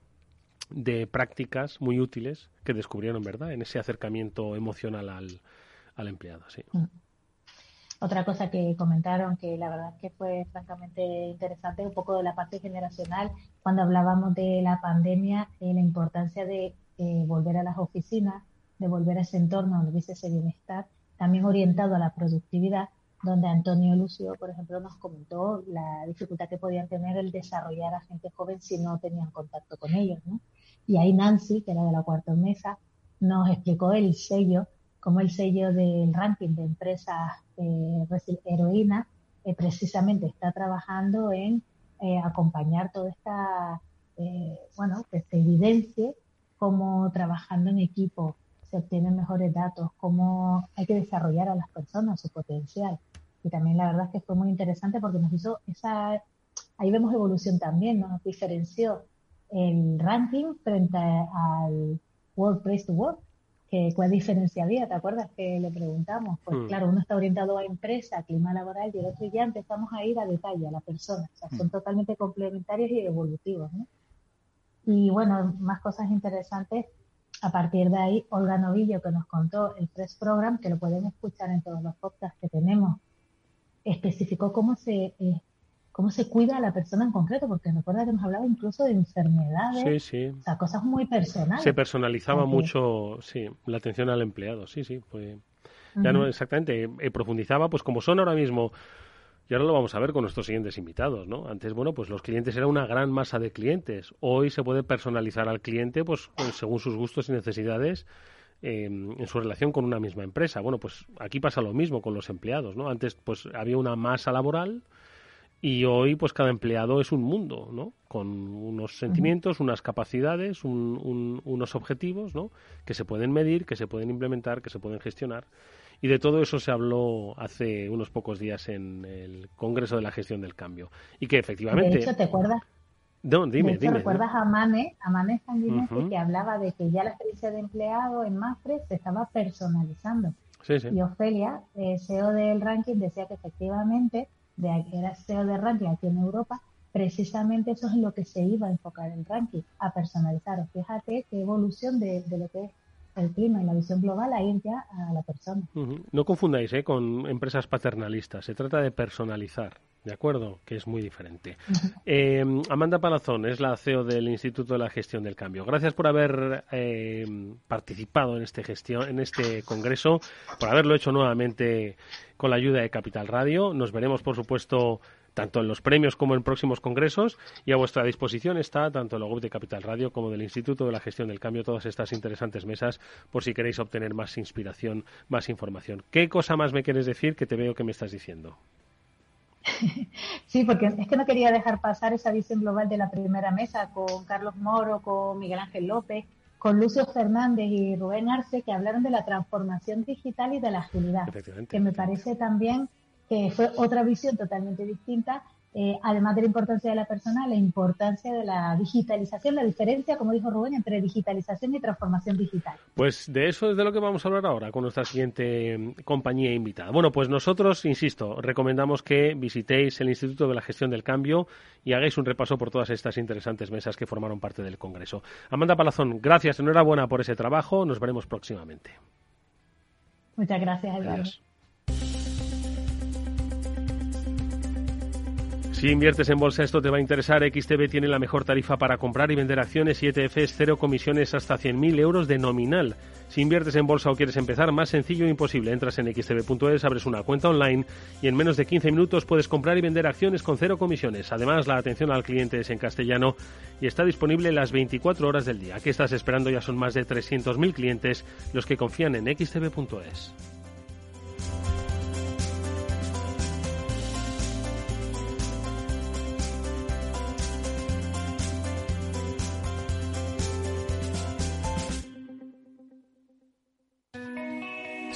Speaker 10: de prácticas muy útiles que descubrieron, ¿verdad?, en ese acercamiento emocional al, empleado, sí. Mm.
Speaker 11: Otra cosa que comentaron que la verdad que fue francamente interesante, un poco de la parte generacional, cuando hablábamos de la pandemia, eh, la importancia de eh, volver a las oficinas, de volver a ese entorno donde hubiese ese bienestar, también orientado a la productividad, donde Antonio Lucio, por ejemplo, nos comentó la dificultad que podían tener el desarrollar a gente joven si no tenían contacto con ellos. Y ahí Nancy, que era de la cuarta mesa, nos explicó el sello como el sello del ranking de empresas eh, heroína eh, precisamente está trabajando en eh, acompañar toda esta, eh, bueno, que se evidencie cómo trabajando en equipo se obtienen mejores datos, cómo hay que desarrollar a las personas su potencial. Y también la verdad es que fue muy interesante porque nos hizo esa, ahí vemos evolución también, nos diferenció el ranking frente al World Place to Work, que cuál diferencia había, ¿te acuerdas que le preguntamos? Pues mm. claro, uno está orientado a empresa, clima laboral y el otro ya empezamos a ir a detalle, a la persona, o sea, son mm. totalmente complementarios y evolutivos, ¿no? Y bueno, más cosas interesantes, a partir de ahí, Olga Novillo que nos contó el Press Program, que lo pueden escuchar en todos los podcasts que tenemos, especificó cómo se eh, cómo se cuida a la persona en concreto, porque recuerda que nos hablaba incluso de enfermedades, sí, sí. o sea, cosas muy personales.
Speaker 10: Se personalizaba mucho, sí, la atención al empleado, sí, sí, pues ya no exactamente, eh, profundizaba, pues como son ahora mismo, y ahora lo vamos a ver con nuestros siguientes invitados, ¿no? Antes, bueno, pues los clientes eran una gran masa de clientes, hoy se puede personalizar al cliente, pues, pues según sus gustos y necesidades, em, en su relación con una misma empresa. Bueno, pues aquí pasa lo mismo con los empleados, ¿no? Antes, pues había una masa laboral, y hoy, pues cada empleado es un mundo, ¿no? Con unos sentimientos, unas capacidades, unos objetivos, ¿no? Que se pueden medir, que se pueden implementar, que se pueden gestionar. Y de todo eso se habló hace unos pocos días en el Congreso de la Gestión del Cambio. Y que efectivamente.
Speaker 11: De hecho, ¿te acuerdas?
Speaker 10: No, dime, dime.
Speaker 11: ¿Recuerdas a Mane, a Mane Sanguinetti, que hablaba de que ya la experiencia de empleado en Mafre se estaba personalizando?
Speaker 10: Sí, sí.
Speaker 11: Y Ofelia, eh, CEO del ranking, decía que efectivamente de era CEO de ranking aquí en Europa, precisamente eso es lo que se iba a enfocar el ranking, a personalizar. Fíjate qué evolución de, lo que es el clima y la visión global a ir ya a la persona.
Speaker 10: No confundáis ¿eh? con empresas paternalistas, se trata de personalizar. ¿De acuerdo? Que es muy diferente. Eh, Amanda Palazón es la CEO del Instituto de la Gestión del Cambio. Gracias por haber eh, participado en este, gestión, en este congreso, por haberlo hecho nuevamente con la ayuda de Capital Radio. Nos veremos, por supuesto, tanto en los premios como en próximos congresos y a vuestra disposición está tanto el web de Capital Radio como del Instituto de la Gestión del Cambio, todas estas interesantes mesas por si queréis obtener más inspiración, más información. ¿Qué cosa más me quieres decir que te veo que me estás diciendo?
Speaker 11: Sí, porque es que no quería dejar pasar esa visión global de la primera mesa con Carlos Moro, con Miguel Ángel López, con Lucio Fernández y Rubén Arce, que hablaron de la transformación digital y de la agilidad, que me parece también que fue otra visión totalmente distinta eh, además de la importancia de la persona, la importancia de la digitalización, la diferencia, como dijo Rubén, entre digitalización y transformación digital.
Speaker 10: Pues de eso es de lo que vamos a hablar ahora con nuestra siguiente mm, compañía invitada. Bueno, pues nosotros, insisto, recomendamos que visitéis el Instituto de la Gestión del Cambio y hagáis un repaso por todas estas interesantes mesas que formaron parte del Congreso. Amanda Palazón, gracias, enhorabuena por ese trabajo. Nos veremos próximamente.
Speaker 11: Muchas gracias, Eduardo.
Speaker 10: Si inviertes en bolsa, esto te va a interesar. XTB tiene la mejor tarifa para comprar y vender acciones y ETFs, cero comisiones hasta 100.000 euros de nominal. Si inviertes en bolsa o quieres empezar, más sencillo e imposible. Entras en xtb.es, abres una cuenta online y en menos de 15 minutos puedes comprar y vender acciones con cero comisiones. Además, la atención al cliente es en castellano y está disponible las 24 horas del día. ¿Qué estás esperando? Ya son más de 300.000 clientes los que confían en xtb.es.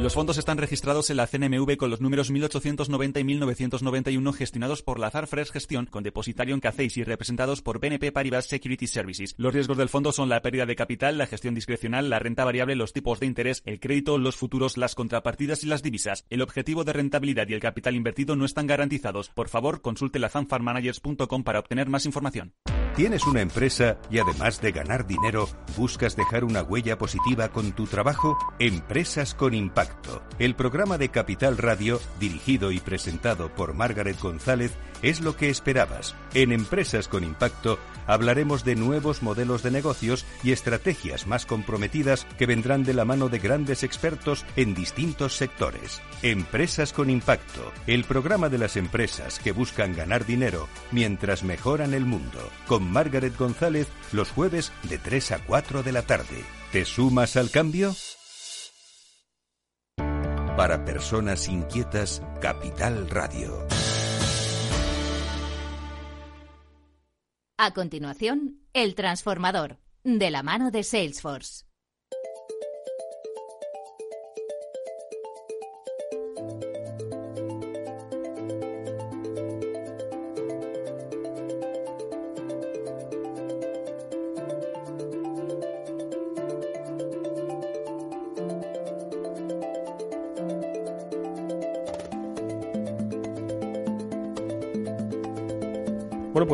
Speaker 12: Los fondos están registrados en la CNMV con los números 1890 y 1991 gestionados por Lazar Fresh Gestión con depositario en CACEIS y representados por BNP Paribas Security Services. Los riesgos del fondo son la pérdida de capital, la gestión discrecional, la renta variable, los tipos de interés, el crédito, los futuros, las contrapartidas y las divisas. El objetivo de rentabilidad y el capital invertido no están garantizados. Por favor, consulte lazanfarmanagers.com para obtener más información.
Speaker 2: Tienes una empresa y además de ganar dinero, buscas dejar una huella positiva con tu trabajo? Empresas con Impacto. El programa de Capital Radio, dirigido y presentado por Margaret González, es lo que esperabas. En Empresas con Impacto hablaremos de nuevos modelos de negocios y estrategias más comprometidas que vendrán de la mano de grandes expertos en distintos sectores. Empresas con Impacto, el programa de las empresas que buscan ganar dinero mientras mejoran el mundo. Con Margaret González los jueves de 3 a 4 de la tarde. ¿Te sumas al cambio? Para personas inquietas, Capital Radio.
Speaker 8: A continuación, El Transformador, de la mano de Salesforce.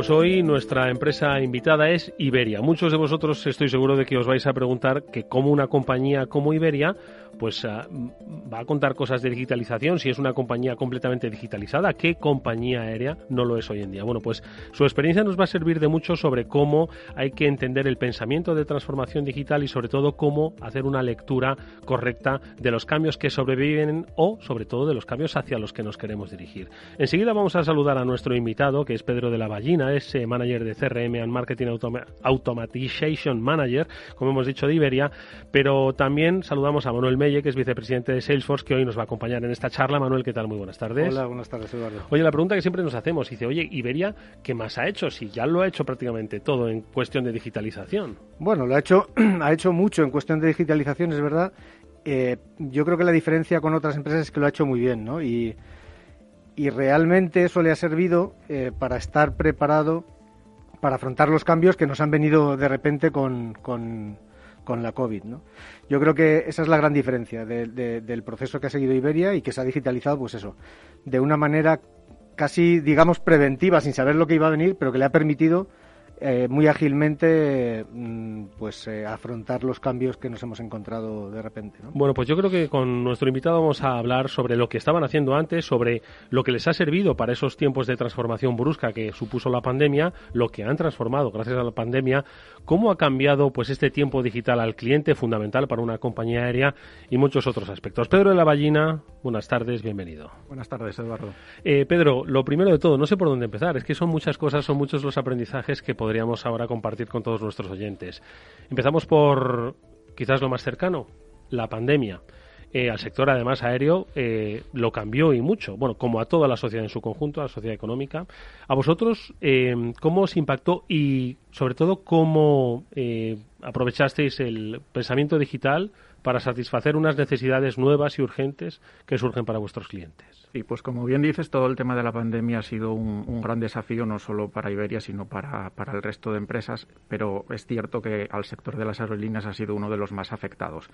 Speaker 10: Hoy nuestra empresa invitada es Iberia. Muchos de vosotros estoy seguro de que os vais a preguntar que cómo una compañía como Iberia pues ah, a contar cosas de digitalización, si es una compañía completamente digitalizada, ¿qué compañía aérea no lo es hoy en día? Bueno, pues su experiencia nos va a servir de mucho sobre cómo hay que entender el pensamiento de transformación digital y sobre todo cómo hacer una lectura correcta de los cambios que sobreviven o sobre todo de los cambios hacia los que nos queremos dirigir. Enseguida vamos a saludar a nuestro invitado, que es Pedro de la Ballina, es eh, manager de CRM and Marketing Automatization Manager, como hemos dicho de Iberia, pero también saludamos a Manuel que es vicepresidente de Salesforce, que hoy nos va a acompañar en esta charla. Manuel, ¿qué tal? Muy buenas tardes.
Speaker 13: Hola, buenas tardes, Eduardo.
Speaker 10: Oye, la pregunta que siempre nos hacemos, dice, oye, Iberia, ¿qué más ha hecho? Si ya lo ha hecho prácticamente todo en cuestión de digitalización.
Speaker 13: Bueno, lo ha hecho, ha hecho mucho en cuestión de digitalización, es verdad. Eh, yo creo que la diferencia con otras empresas es que lo ha hecho muy bien, ¿no? Y, y realmente eso le ha servido eh, para estar preparado para afrontar los cambios que nos han venido de repente con, con con la COVID. ¿no? Yo creo que esa es la gran diferencia del proceso que ha seguido Iberia y que se ha digitalizado, pues eso, de una manera casi, digamos, preventiva, sin saber lo que iba a venir, pero que le ha permitido eh, muy ágilmente mm, pues eh, afrontar los cambios que nos hemos encontrado de repente.
Speaker 10: Bueno, pues yo creo que con nuestro invitado vamos a hablar sobre lo que estaban haciendo antes, sobre lo que les ha servido para esos tiempos de transformación brusca que supuso la pandemia, lo que han transformado gracias a la pandemia, cómo ha cambiado pues este tiempo digital al cliente fundamental para una compañía aérea y muchos otros aspectos. Pedro de la Ballina, buenas tardes, bienvenido.
Speaker 13: Buenas tardes, Eduardo.
Speaker 10: Eh, Pedro, lo primero de todo, no sé por dónde empezar, es que son muchas cosas, son muchos los aprendizajes que podríamos ahora compartir con todos nuestros oyentes. Empezamos por quizás lo más cercano, la pandemia. Eh, al sector además aéreo eh, lo cambió y mucho, bueno, como a toda la sociedad en su conjunto, a la sociedad económica. ¿A vosotros eh, cómo os impactó y sobre todo cómo aprovechasteis el pensamiento digital para satisfacer unas necesidades nuevas y urgentes que surgen para vuestros clientes?
Speaker 14: Sí, pues como bien dices, todo el tema de la pandemia ha sido un, gran desafío no solo para Iberia, sino para, para, el resto de empresas, pero es cierto que al sector de las aerolíneas ha sido uno de los más afectados.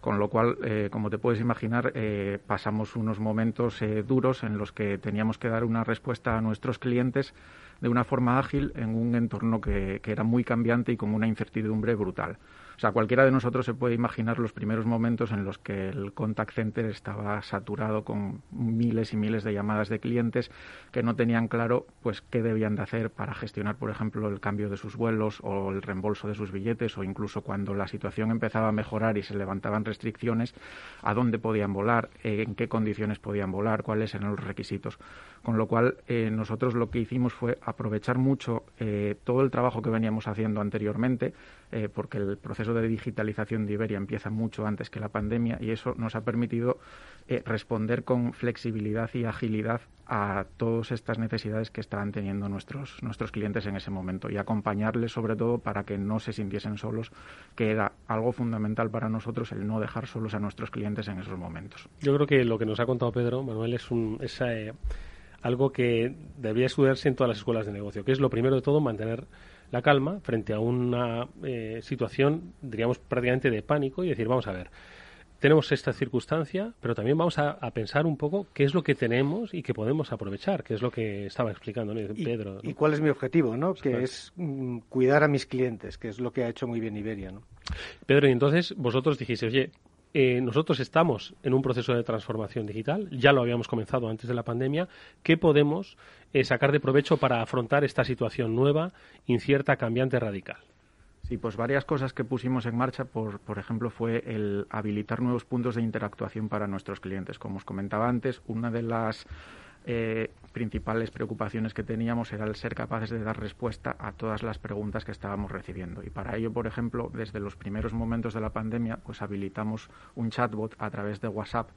Speaker 14: Con lo cual, eh, como te puedes imaginar, eh, pasamos unos momentos eh, duros en los que teníamos que dar una respuesta a nuestros clientes de una forma ágil en un entorno que era muy cambiante y con una incertidumbre brutal. O sea, cualquiera de nosotros se puede imaginar los primeros momentos en los que el contact center estaba saturado con miles y miles de llamadas de clientes que no tenían claro pues qué debían de hacer para gestionar, por ejemplo, el cambio de sus vuelos o el reembolso de sus billetes o incluso cuando la situación empezaba a mejorar y se levantaban restricciones, a dónde podían volar, en qué condiciones podían volar, cuáles eran los requisitos. Con lo cual, eh, nosotros lo que hicimos fue aprovechar mucho eh, todo el trabajo que veníamos haciendo anteriormente, eh, porque el proceso de digitalización de Iberia empieza mucho antes que la pandemia y eso nos ha permitido responder con flexibilidad y agilidad a todas estas necesidades que estaban teniendo nuestros, nuestros clientes en ese momento y acompañarles sobre todo para que no se sintiesen solos, que era algo fundamental para nosotros el no dejar solos a nuestros clientes en esos momentos.
Speaker 10: Yo creo que lo que nos ha contado Pedro, Manuel, es un, algo que debería estudiarse en todas las escuelas de negocio, que es lo primero de todo mantener la calma frente a una eh, situación, diríamos, prácticamente de pánico y decir, vamos a ver, tenemos esta circunstancia, pero también vamos a, pensar un poco qué es lo que tenemos y que podemos aprovechar, que es lo que estaba explicando Pedro.
Speaker 13: Y, cuál es mi objetivo, ¿no? que es mm, cuidar a mis clientes, que es lo que ha hecho muy bien Iberia. ¿no?
Speaker 10: Pedro, y entonces vosotros dijiste, oye, eh, nosotros estamos en un proceso de transformación digital, ya lo habíamos comenzado antes de la pandemia, ¿qué podemos eh, sacar de provecho para afrontar esta situación nueva, incierta, cambiante, radical?
Speaker 14: Sí, pues varias cosas que pusimos en marcha, por, por ejemplo, fue el habilitar nuevos puntos de interactuación para nuestros clientes. Como os comentaba antes, una de las eh, principales preocupaciones que teníamos era el ser capaces de dar respuesta a todas las preguntas que estábamos recibiendo. Y para ello, por ejemplo, desde los primeros momentos de la pandemia, pues habilitamos un chatbot a través de WhatsApp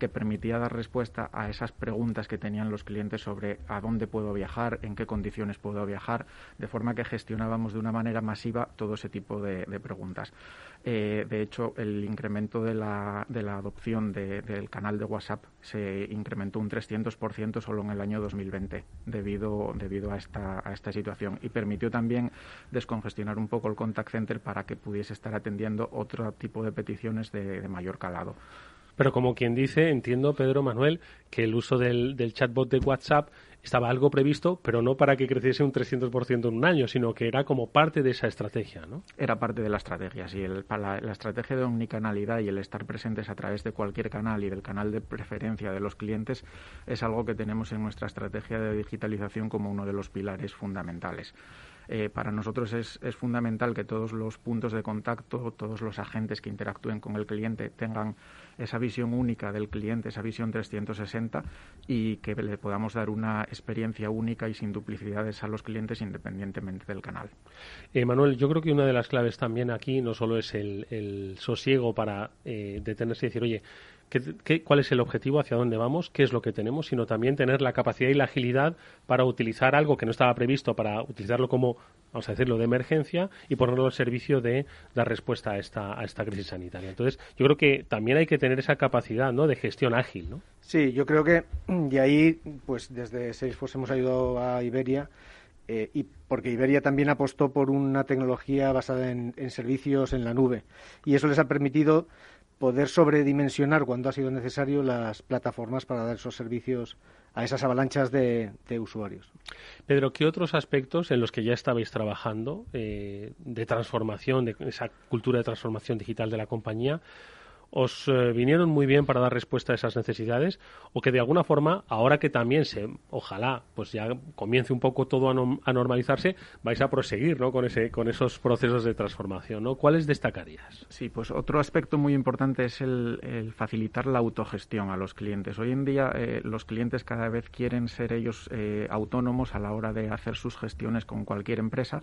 Speaker 14: que permitía dar respuesta a esas preguntas que tenían los clientes sobre a dónde puedo viajar, en qué condiciones puedo viajar, de forma que gestionábamos de una manera masiva todo ese tipo de preguntas. Eh, de hecho, el incremento de la, de la adopción del canal de WhatsApp se incrementó un 300% solo en el año 2020 debido, debido a, esta, a esta situación y permitió también descongestionar un poco el contact center para que pudiese estar atendiendo otro tipo de peticiones de mayor calado.
Speaker 10: Pero como quien dice, entiendo, Pedro Manuel, que el uso del, chatbot de WhatsApp estaba algo previsto, pero no para que creciese un 300% en un año, sino que era como parte de esa estrategia, ¿no?
Speaker 14: Era parte de la estrategia, sí. El, la, la, estrategia de omnicanalidad y el estar presentes a través de cualquier canal y del canal de preferencia de los clientes es algo que tenemos en nuestra estrategia de digitalización como uno de los pilares fundamentales. Eh, para nosotros es, fundamental que todos los puntos de contacto, todos los agentes que interactúen con el cliente tengan esa visión única del cliente, esa visión 360 y que le podamos dar una experiencia única y sin duplicidades a los clientes independientemente del canal.
Speaker 10: Eh, Manuel, yo creo que una de las claves también aquí no solo es el, sosiego para eh, detenerse y decir, oye, cuál es el objetivo, hacia dónde vamos, qué es lo que tenemos, sino también tener la capacidad y la agilidad para utilizar algo que no estaba previsto, para utilizarlo como, vamos a decirlo, de emergencia y ponerlo al servicio de dar respuesta a esta, a esta crisis sanitaria. Entonces, yo creo que también hay que tener esa capacidad ¿no? de gestión ágil. ¿no?
Speaker 13: Sí, yo creo que de ahí, pues desde Salesforce hemos ayudado a Iberia. Eh, y porque Iberia también apostó por una tecnología basada en, servicios en la nube y eso les ha permitido poder sobredimensionar cuando ha sido necesario las plataformas para dar esos servicios a esas avalanchas de, usuarios.
Speaker 10: Pedro, ¿qué otros aspectos en los que ya estabais trabajando eh, de transformación, de esa cultura de transformación digital de la compañía, os eh, vinieron muy bien para dar respuesta a esas necesidades o que de alguna forma, ahora que también se, ojalá, pues ya comience un poco todo a, normalizarse, vais a proseguir ¿no? con, ese, con esos procesos de transformación. ¿no? ¿Cuáles destacarías?
Speaker 14: Sí, pues otro aspecto muy importante es el, facilitar la autogestión a los clientes. Hoy en día eh, los clientes cada vez quieren ser ellos eh, autónomos a la hora de hacer sus gestiones con cualquier empresa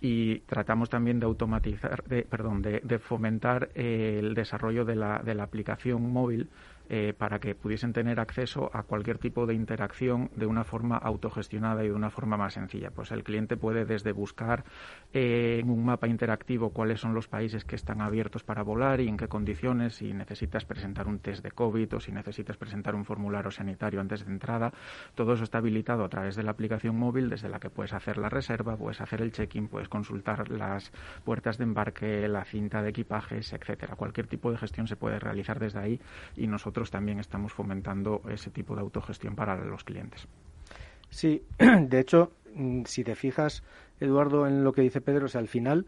Speaker 14: y tratamos también de automatizar, de, perdón, de, de fomentar el desarrollo de la de la aplicación móvil eh, para que pudiesen tener acceso a cualquier tipo de interacción de una forma autogestionada y de una forma más sencilla. Pues el cliente puede desde buscar eh, en un mapa interactivo cuáles son los países que están abiertos para volar y en qué condiciones, si necesitas presentar un test de COVID o si necesitas presentar un formulario sanitario antes de entrada. Todo eso está habilitado a través de la aplicación móvil desde la que puedes hacer la reserva, puedes hacer el check-in, puedes consultar las puertas de embarque, la cinta de equipajes, etcétera. Cualquier tipo de gestión se puede realizar desde ahí y nosotros nosotros también estamos fomentando ese tipo de autogestión para los clientes.
Speaker 13: Sí, de hecho, mm, si te fijas, Eduardo, en lo que dice Pedro, o al final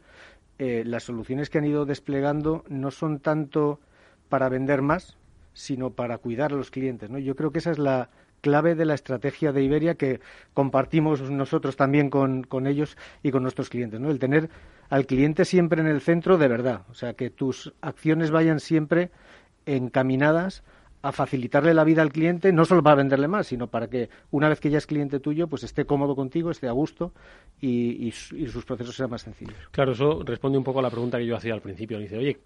Speaker 13: eh, las soluciones que han ido desplegando no son tanto para vender más, sino para cuidar a los clientes. ¿no? Yo creo que esa es la clave de la estrategia de Iberia que compartimos nosotros también con, con ellos y con nuestros clientes. ¿no? El tener al cliente siempre en el centro de verdad, o sea, que tus acciones vayan siempre encaminadas a facilitarle la vida al cliente, no solo para venderle más, sino para que una vez que ya es cliente tuyo, pues esté cómodo contigo, esté a gusto y, sus procesos sean más sencillos.
Speaker 10: Claro, eso responde un poco a la pregunta que yo hacía al principio. Dice, oye,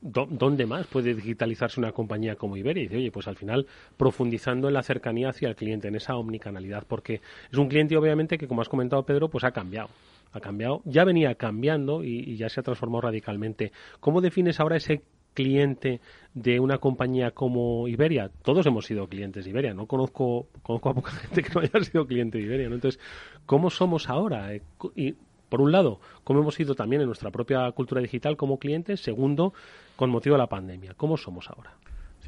Speaker 10: ¿dónde más puede digitalizarse una compañía como Iberia? Y dice, oye, pues al final profundizando en la cercanía hacia el cliente, en esa omnicanalidad, porque es un cliente obviamente que, como has comentado Pedro, pues ha cambiado. Ha cambiado, ya venía cambiando y, y ya se ha transformado radicalmente. ¿Cómo defines ahora ese cliente de una compañía como Iberia. Todos hemos sido clientes de Iberia. No conozco, conozco a poca gente que no haya sido cliente de Iberia. Entonces, ¿cómo somos ahora? Eh, y, por un lado, cómo hemos sido también en nuestra propia cultura digital como clientes. Segundo, con motivo de la pandemia. ¿Cómo somos ahora?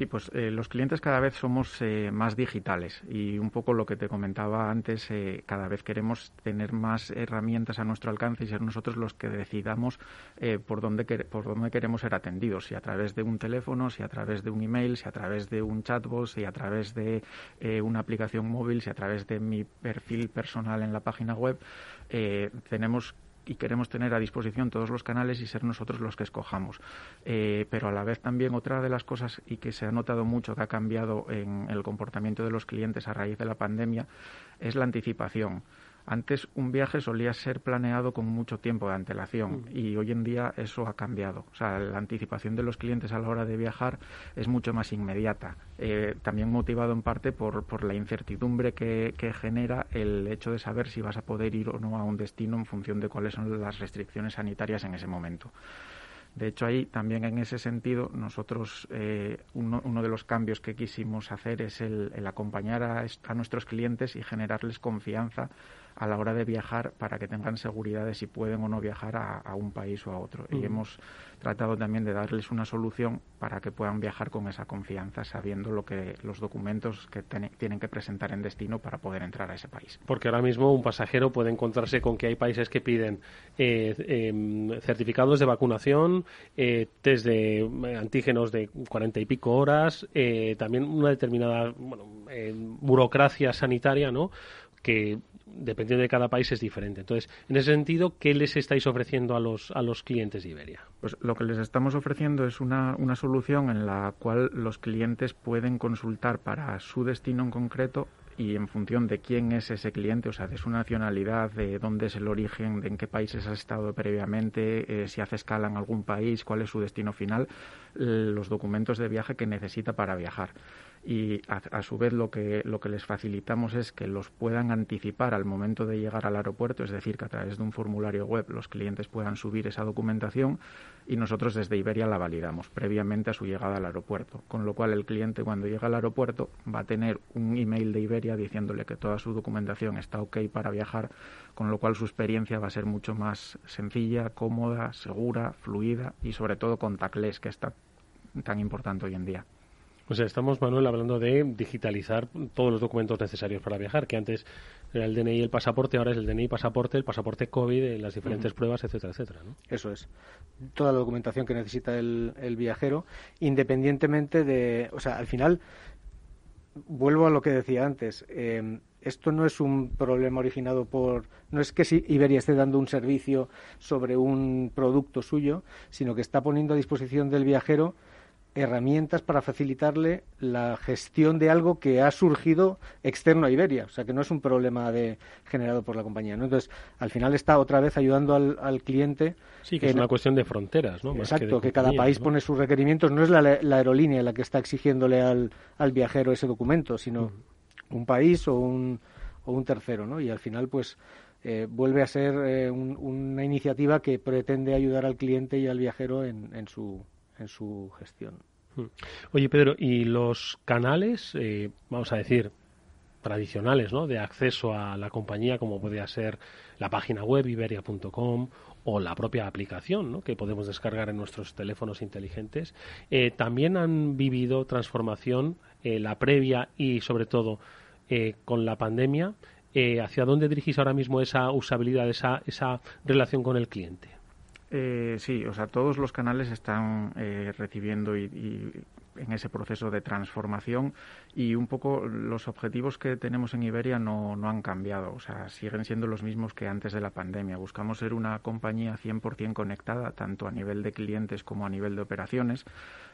Speaker 14: Sí, pues eh, los clientes cada vez somos eh, más digitales y un poco lo que te comentaba antes, eh, cada vez queremos tener más herramientas a nuestro alcance y ser nosotros los que decidamos por, dónde por dónde queremos ser atendidos, si a través de un teléfono, si a través de un email, si a través de un chatbot, si a través de una aplicación móvil, si a través de mi perfil personal en la página web. tenemos y queremos tener a disposición todos los canales y ser nosotros los que escojamos. Eh, pero a la vez también otra de las cosas y que se ha notado mucho que ha cambiado en el comportamiento de los clientes a raíz de la pandemia es la anticipación. Antes un viaje solía ser planeado con mucho tiempo de antelación mm. y hoy en día eso ha cambiado. O sea, la anticipación de los clientes a la hora de viajar es mucho más inmediata. Eh, también motivado en parte por, por la incertidumbre que, que, genera el hecho de saber si vas a poder ir o no a un destino en función de cuáles son las restricciones sanitarias en ese momento. De hecho, ahí también en ese sentido, nosotros eh, uno, uno, de los cambios que quisimos hacer es el, el acompañar a, a, nuestros clientes y generarles confianza a la hora de viajar para que tengan seguridad de si pueden o no viajar a, un país o a otro. Y hemos tratado también de darles una solución para que puedan viajar con esa confianza, sabiendo lo que los documentos que tienen que presentar en destino para poder entrar a ese país.
Speaker 10: Porque ahora mismo un pasajero puede encontrarse con que hay países que piden eh, em, certificados de vacunación, eh, test de eh, antígenos de cuarenta y pico horas, eh, también una determinada bueno, burocracia sanitaria, ¿no? que dependiendo de cada país es diferente. Entonces, en ese sentido, ¿qué les estáis ofreciendo a los, a los clientes de Iberia?
Speaker 14: Pues lo que les estamos ofreciendo es una, una solución en la cual los clientes pueden consultar para su destino en concreto y en función de quién es ese cliente, o sea, de su nacionalidad, de dónde es el origen, de en qué países ha estado previamente, eh, si hace escala en algún país, cuál es su destino final, los documentos de viaje que necesita para viajar y a, su vez lo que, lo que les facilitamos es que los puedan anticipar al momento de llegar al aeropuerto, es decir, que a través de un formulario web los clientes puedan subir esa documentación y nosotros desde Iberia la validamos previamente a su llegada al aeropuerto, con lo cual el cliente cuando llega al aeropuerto va a tener un email de Iberia diciéndole que toda su documentación está ok para viajar, con lo cual su experiencia va a ser mucho más sencilla, cómoda, segura, fluida y sobre todo contactless, que está tan importante hoy en día.
Speaker 10: O sea, estamos, Manuel, hablando de digitalizar todos los documentos necesarios para viajar, que antes era el DNI y el pasaporte, ahora es el DNI, pasaporte, el pasaporte COVID, eh, las diferentes pruebas, etcétera, etcétera. ¿no?
Speaker 13: Eso es. Toda la documentación que necesita el, viajero, independientemente de. O sea, al final, vuelvo a lo que decía antes. Em, esto no es un problema originado por. No es que si Iberia esté dando un servicio sobre un producto suyo, sino que está poniendo a disposición del viajero herramientas para facilitarle la gestión de algo que ha surgido externo a Iberia, o sea que no es un problema de, generado por la compañía. ¿no? Entonces, al final está otra vez ayudando al, cliente.
Speaker 10: Sí, que es una cuestión de fronteras, ¿no?
Speaker 13: exacto, que, cada país pone sus requerimientos. No es la, aerolínea la que está exigiéndole al, al viajero ese documento, sino un país o un, o un tercero, ¿no? Y al final, pues, eh, vuelve a ser eh, una iniciativa que pretende ayudar al cliente y al viajero en, en su en su gestión. Hmm.
Speaker 10: Oye, Pedro, ¿y los canales, eh, vamos a decir, tradicionales, ¿no? De acceso a la compañía, como podría ser la página web iberia.com o la propia aplicación, ¿no? Que podemos descargar en nuestros teléfonos inteligentes, eh, también han vivido transformación, eh, la previa y sobre todo con la pandemia. ¿Hacia dónde dirigís ahora mismo esa usabilidad, esa, esa relación con el cliente?
Speaker 14: Eh, sí, o sea, todos los canales están eh, recibiendo y, en ese proceso de transformación y un poco los objetivos que tenemos en Iberia no, no han cambiado, o sea, siguen siendo los mismos que antes de la pandemia. Buscamos ser una compañía 100% conectada, tanto a nivel de clientes como a nivel de operaciones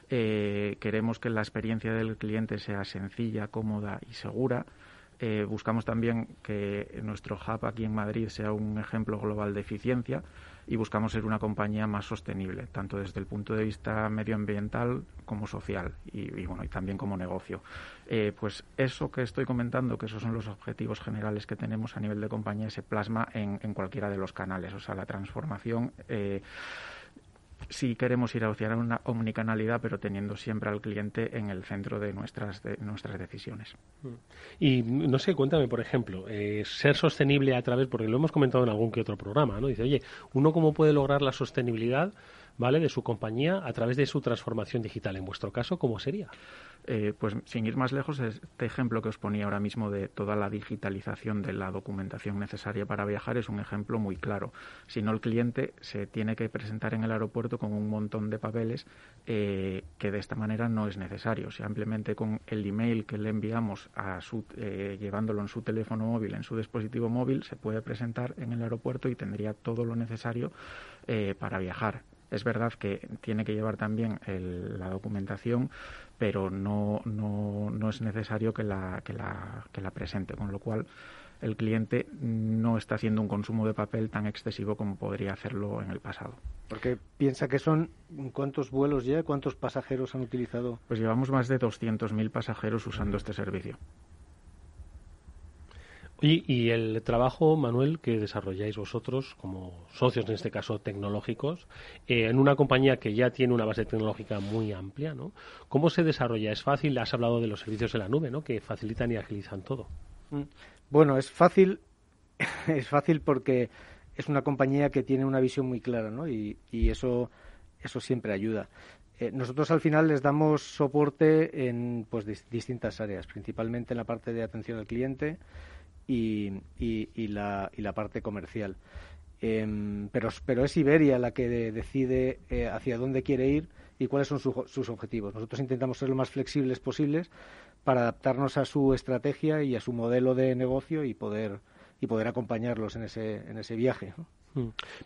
Speaker 14: Eh, queremos que la experiencia del cliente sea sencilla, cómoda y segura. Eh, buscamos también que nuestro hub aquí en Madrid sea un ejemplo global de eficiencia y buscamos ser una compañía más sostenible, tanto desde el punto de vista medioambiental como social y, bueno y también como negocio. Eh, pues eso que estoy comentando, que esos son los objetivos generales que tenemos a nivel de compañía, se plasma en, en cualquiera de los canales. O sea, la transformación eh, si queremos ir hacia una omnicanalidad, pero teniendo siempre al cliente en el centro de nuestras, de nuestras decisiones. Mm.
Speaker 10: Y no sé, cuéntame, por ejemplo, eh, ser sostenible a través, porque lo hemos comentado en algún que otro programa, ¿no? Dice, oye, ¿uno cómo puede lograr la sostenibilidad, ¿vale?, de su compañía a través de su transformación digital. En vuestro caso, ¿cómo sería?
Speaker 14: Eh, pues sin ir más lejos, este ejemplo que os ponía ahora mismo de toda la digitalización de la documentación necesaria para viajar es un ejemplo muy claro. Si no, el cliente se tiene que presentar en el aeropuerto con un montón de papeles eh, que de esta manera no es necesario. Simplemente con el email que le enviamos a su, eh, llevándolo en su teléfono móvil, en su dispositivo móvil, se puede presentar en el aeropuerto y tendría todo lo necesario para viajar. Es verdad que tiene que llevar también la documentación, pero no, no, no es necesario que la, que, la, que la presente, con lo cual el cliente no está haciendo un consumo de papel tan excesivo como podría hacerlo en el pasado.
Speaker 13: Porque piensa que son cuántos vuelos ya, cuántos pasajeros han utilizado.
Speaker 14: Pues llevamos más de 200.000 pasajeros usando este servicio.
Speaker 10: Y, el trabajo, Manuel, que desarrolláis vosotros como socios, en este caso tecnológicos, eh, en una compañía que ya tiene una base tecnológica muy amplia, ¿no? ¿Cómo se desarrolla? ¿Es fácil? Has hablado de los servicios en la nube, ¿no? Que facilitan y agilizan todo.
Speaker 13: Mm. Bueno, es fácil, es fácil porque es una compañía que tiene una visión muy clara, ¿no? Y, eso, eso siempre ayuda. Eh, nosotros al final les damos soporte en pues distintas áreas, principalmente en la parte de atención al cliente y, y, la, y la parte comercial. Em, pero, pero es Iberia la que decide eh, hacia dónde quiere ir y cuáles son sus objetivos. Nosotros intentamos ser lo más flexibles posibles para adaptarnos a su estrategia y a su modelo de negocio y poder y poder acompañarlos en ese, en ese viaje.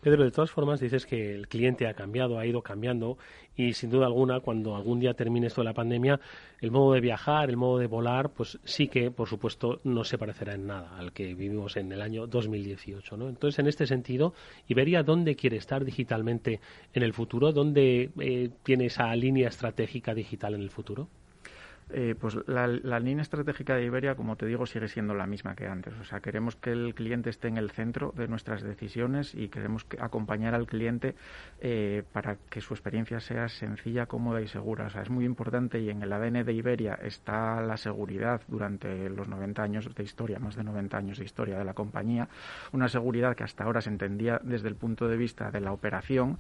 Speaker 10: Pedro, de todas formas dices que el cliente ha cambiado, ha ido cambiando y sin duda alguna cuando algún día termine esto de la pandemia, el modo de viajar, el modo de volar, pues sí que por supuesto no se parecerá en nada al que vivimos en el año 2018. ¿no? Entonces, en este sentido, Iberia, ¿dónde quiere estar digitalmente en el futuro? ¿Dónde eh, tiene esa línea estratégica digital en el futuro?
Speaker 14: Eh, pues la, línea estratégica de Iberia, como te digo, sigue siendo la misma que antes. O sea, queremos que el cliente esté en el centro de nuestras decisiones y queremos acompañar al cliente eh, para que su experiencia sea sencilla, cómoda y segura. O sea, es muy importante y en el ADN de Iberia está la seguridad durante los 90 años de historia, más de 90 años de historia de la compañía. Una seguridad que hasta ahora se entendía desde el punto de vista de la operación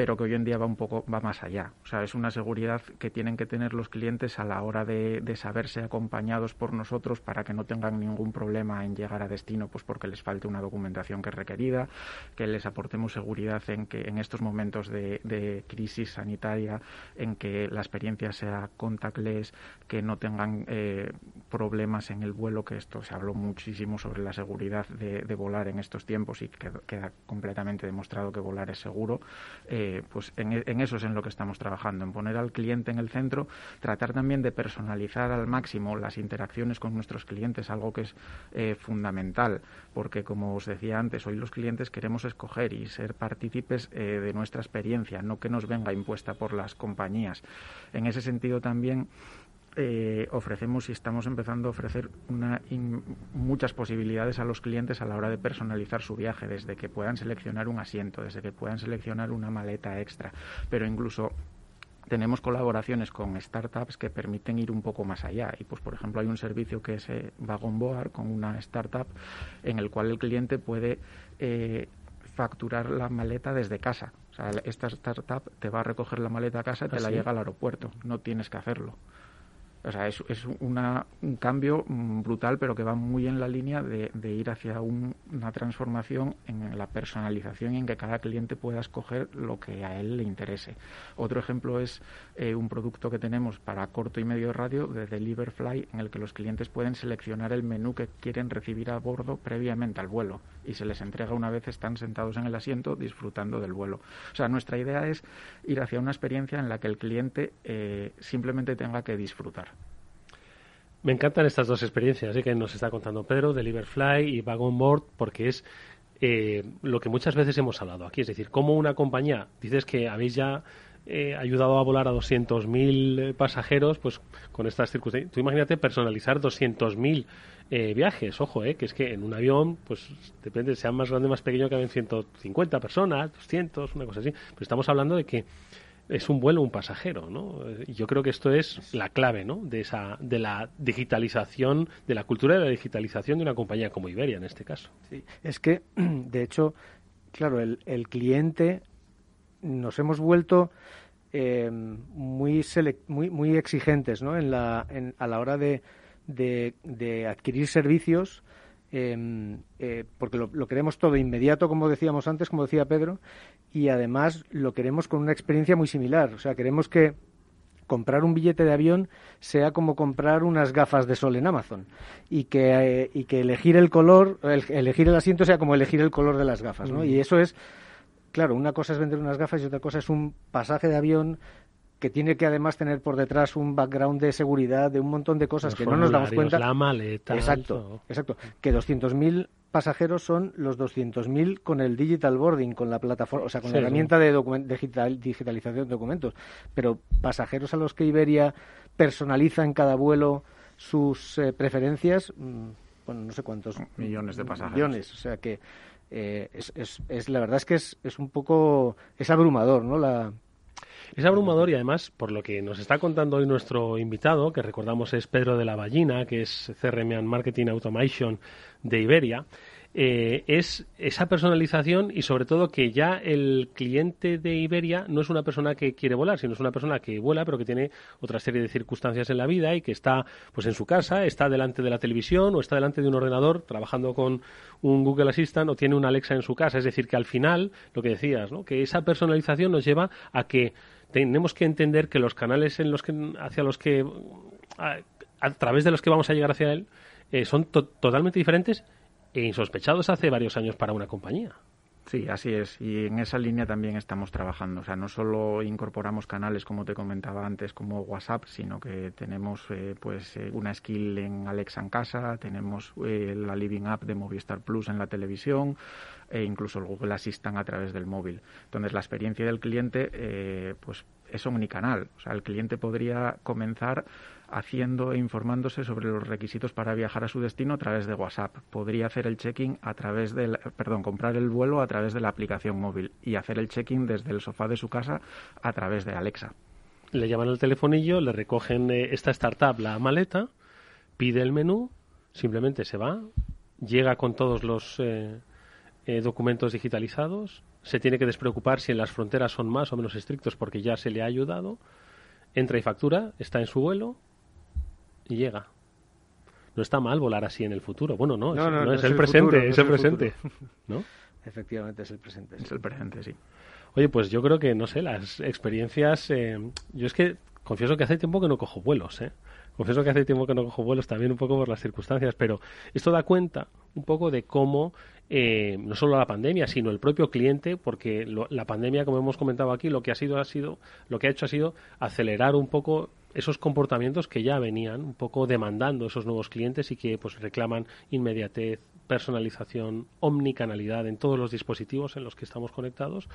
Speaker 14: pero que hoy en día va un poco va más allá. O sea, es una seguridad que tienen que tener los clientes a la hora de, saberse acompañados por nosotros para que no tengan ningún problema en llegar a destino, pues porque les falte una documentación que es requerida, que les aportemos seguridad en que en estos momentos de, crisis sanitaria, en que la experiencia sea contactless, que no tengan eh, problemas en el vuelo, que esto se habló muchísimo sobre la seguridad de, volar en estos tiempos y que queda completamente demostrado que volar es seguro. Eh, pues en, eso es en lo que estamos trabajando, en poner al cliente en el centro, tratar también de personalizar al máximo las interacciones con nuestros clientes, algo que es eh, fundamental, porque como os decía antes, hoy los clientes queremos escoger y ser partícipes eh, de nuestra experiencia, no que nos venga impuesta por las compañías. En ese sentido también eh, ofrecemos y estamos empezando a ofrecer una muchas posibilidades a los clientes a la hora de personalizar su viaje, desde que puedan seleccionar un asiento, desde que puedan seleccionar una maleta extra, pero incluso tenemos colaboraciones con startups que permiten ir un poco más allá. Y pues, por ejemplo, hay un servicio que es eh, Vagon Board con una startup en el cual el cliente puede eh, facturar la maleta desde casa. O sea, esta startup te va a recoger la maleta a casa y te la ¿Ah, llega al aeropuerto. No tienes que hacerlo. O sea, es, es una, un cambio mm, brutal, pero que va muy en la línea de, ir hacia una transformación en la personalización y en que cada cliente pueda escoger lo que a él le interese. Otro ejemplo es eh, un producto que tenemos para corto y medio radio de Deliverfly, en el que los clientes pueden seleccionar el menú que quieren recibir a bordo previamente al vuelo y se les entrega una vez están sentados en el asiento disfrutando del vuelo. O sea, nuestra idea es ir hacia una experiencia en la que el cliente eh, simplemente tenga que disfrutar.
Speaker 10: Me encantan estas dos experiencias ¿eh? que nos está contando Pedro, de Liverfly y Wagon Board, porque es eh, lo que muchas veces hemos hablado aquí. Es decir, como una compañía, dices que habéis ya eh, ayudado a volar a 200.000 pasajeros, pues con estas circunstancias. Tú imagínate personalizar 200.000 eh, viajes, ojo, eh, que es que en un avión, pues depende, sea más grande o más pequeño, que haben 150 personas, 200, una cosa así. Pero estamos hablando de que es un vuelo, un pasajero, ¿no? Yo creo que esto es la clave, ¿no? De esa, de la digitalización, de la cultura de la digitalización de una compañía como Iberia en este caso.
Speaker 13: Sí, es que, de hecho, claro, el, el cliente nos hemos vuelto eh, muy, muy, muy exigentes, ¿no? En la, en, a la hora de, de, de adquirir servicios Em, eh, porque lo, queremos todo inmediato, como decíamos antes, como decía Pedro, y además lo queremos con una experiencia muy similar. O sea, queremos que comprar un billete de avión sea como comprar unas gafas de sol en Amazon y que, eh, y que elegir el color, elegir el asiento sea como elegir el color de las gafas, ¿no? Y eso es, claro, una cosa es vender unas gafas y otra cosa es un pasaje de avión que tiene que además tener por detrás un background de seguridad, de un montón de cosas que no nos damos cuenta.
Speaker 10: La maleta.
Speaker 13: Exacto, exacto. Que 200.000 pasajeros son los 200.000 con el digital boarding, con la plataforma, o sea, con la herramienta de digitalización de documentos. Pero pasajeros a los que Iberia personaliza en cada vuelo sus eh, preferencias, mm, bueno, no sé cuántos
Speaker 14: millones de pasajeros.
Speaker 13: Millones, o sea que eh, es, es, es, la verdad es que es, es un poco es abrumador, ¿no? La
Speaker 10: es abrumador y además, por lo que nos está contando hoy nuestro invitado, que recordamos es Pedro de la Ballina, que es CRM Marketing Automation de Iberia, eh, es esa personalización y sobre todo que ya el cliente de Iberia no es una persona que quiere volar, sino es una persona que vuela pero que tiene otra serie de circunstancias en la vida y que está pues en su casa, está delante de la televisión o está delante de un ordenador trabajando con un Google Assistant o tiene una Alexa en su casa. Es decir, que al final, lo que decías, ¿no? que esa personalización nos lleva a que tenemos que entender que los canales en los que, hacia los que, a, través de los que vamos a llegar hacia él, eh, son totalmente diferentes e insospechados hace varios años para una compañía.
Speaker 14: Sí, así es. Y en esa línea también estamos trabajando. O sea, no solo incorporamos canales, como te comentaba antes, como WhatsApp, sino que tenemos eh, pues eh, una skill en Alexa en casa, tenemos la Living App de Movistar Plus en la televisión, e incluso el Google Assistant a través del móvil. Entonces, la experiencia del cliente eh, pues es omnicanal. O sea, el cliente podría comenzar haciendo e informándose sobre los requisitos para viajar a su destino a través de WhatsApp. Podría hacer el check-in a través del, perdón, comprar el vuelo a través de la aplicación móvil y hacer el check-in desde el sofá de su casa a través de Alexa.
Speaker 10: Le llaman al telefonillo, le recogen eh, esta startup la maleta, pide el menú, simplemente se va, llega con todos los eh, eh, documentos digitalizados, se tiene que despreocupar si en las fronteras son más o menos estrictos porque ya se le ha ayudado, entra y factura, está en su vuelo y llega. No está mal volar así en el futuro. Bueno, no, es, el, presente, es el presente. ¿No?
Speaker 13: Efectivamente, es el presente.
Speaker 14: Es el presente, sí.
Speaker 10: Oye, pues yo creo que, no sé, las experiencias... Eh, yo es que confieso que hace tiempo que no cojo vuelos, ¿eh? Confieso que hace tiempo que no cojo vuelos también un poco por las circunstancias, pero esto da cuenta un poco de cómo eh, no solo la pandemia, sino el propio cliente, porque la pandemia, como hemos comentado aquí, lo que ha sido ha sido, lo que ha hecho ha sido acelerar un poco esos comportamientos que ya venían un poco demandando esos nuevos clientes y que pues reclaman inmediatez, personalización, omnicanalidad en todos los dispositivos en los que estamos conectados,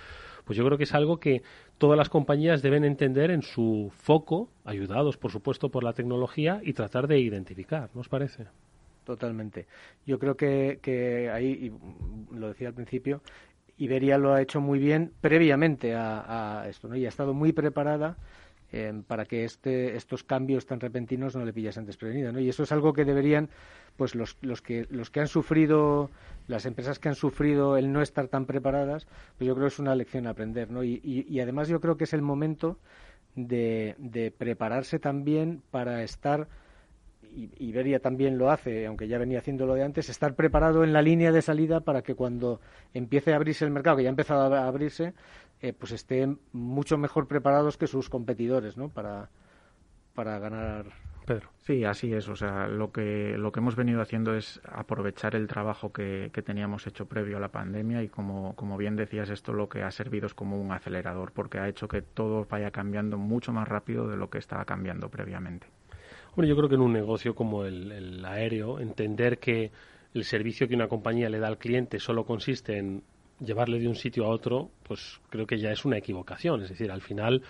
Speaker 10: pues yo creo que es algo que todas las compañías deben entender en su foco, ayudados por supuesto por la tecnología y tratar de identificar, ¿no os parece?
Speaker 13: Totalmente. Yo creo que, que ahí, y lo decía al principio, Iberia lo ha hecho muy bien previamente a, esto, ¿no? Y ha estado muy preparada eh, para que este, estos cambios tan repentinos no le pillasen desprevenido, ¿no? Y eso es algo que deberían, pues los, los que los que han sufrido, las empresas que han sufrido el no estar tan preparadas, pues yo creo que es una lección a aprender, ¿no? Y, y, y además yo creo que es el momento de, de prepararse también para estar Iberia también lo hace, aunque ya venía haciéndolo de antes, estar preparado en la línea de salida para que cuando empiece a abrirse el mercado, que ya ha empezado a abrirse, eh, pues estén mucho mejor preparados que sus competidores, ¿no? Para, para ganar
Speaker 14: Pedro. Sí, así es. O sea, lo que, lo que hemos venido haciendo es aprovechar el trabajo que, que teníamos hecho previo a la pandemia y como, como bien decías, esto lo que ha servido es como un acelerador porque ha hecho que todo vaya cambiando mucho más rápido de lo que estaba cambiando previamente.
Speaker 10: Bueno, yo creo que en un negocio como el, aéreo, entender que el servicio que una compañía le da al cliente solo consiste en llevarle de un sitio a otro, pues creo que ya es una equivocación. Es decir, al final,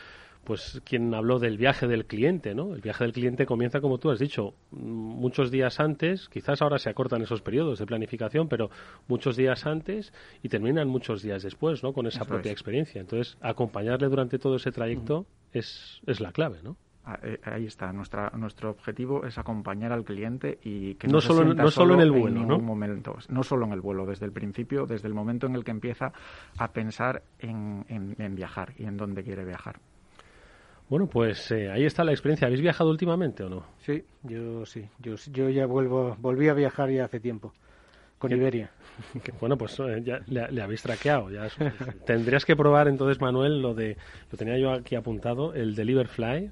Speaker 10: pues quien habló del viaje del cliente, ¿no? El viaje del cliente comienza, como tú has dicho, muchos días antes, quizás ahora se acortan esos periodos de planificación, pero muchos días antes y terminan muchos días después, ¿no? Con esa propia experiencia. Entonces, acompañarle durante todo ese trayecto es, es la clave, ¿no?
Speaker 14: Ah, eh, ahí está, nuestra, nuestro objetivo es acompañar al cliente y que
Speaker 10: no, solo, no solo en el vuelo,
Speaker 14: ¿no? Momento, no solo en el vuelo, desde el principio, desde el momento en el que empieza a pensar en, en, viajar y en dónde quiere viajar.
Speaker 10: Bueno, pues eh, ahí está la experiencia. ¿Habéis viajado últimamente o no?
Speaker 13: Sí, yo sí. Yo, yo ya vuelvo, volví a viajar ya hace tiempo con Iberia.
Speaker 10: bueno, pues eh, ya le, habéis traqueado. Ya tendrías que probar entonces, Manuel, lo de, lo tenía yo aquí apuntado, el Deliverfly,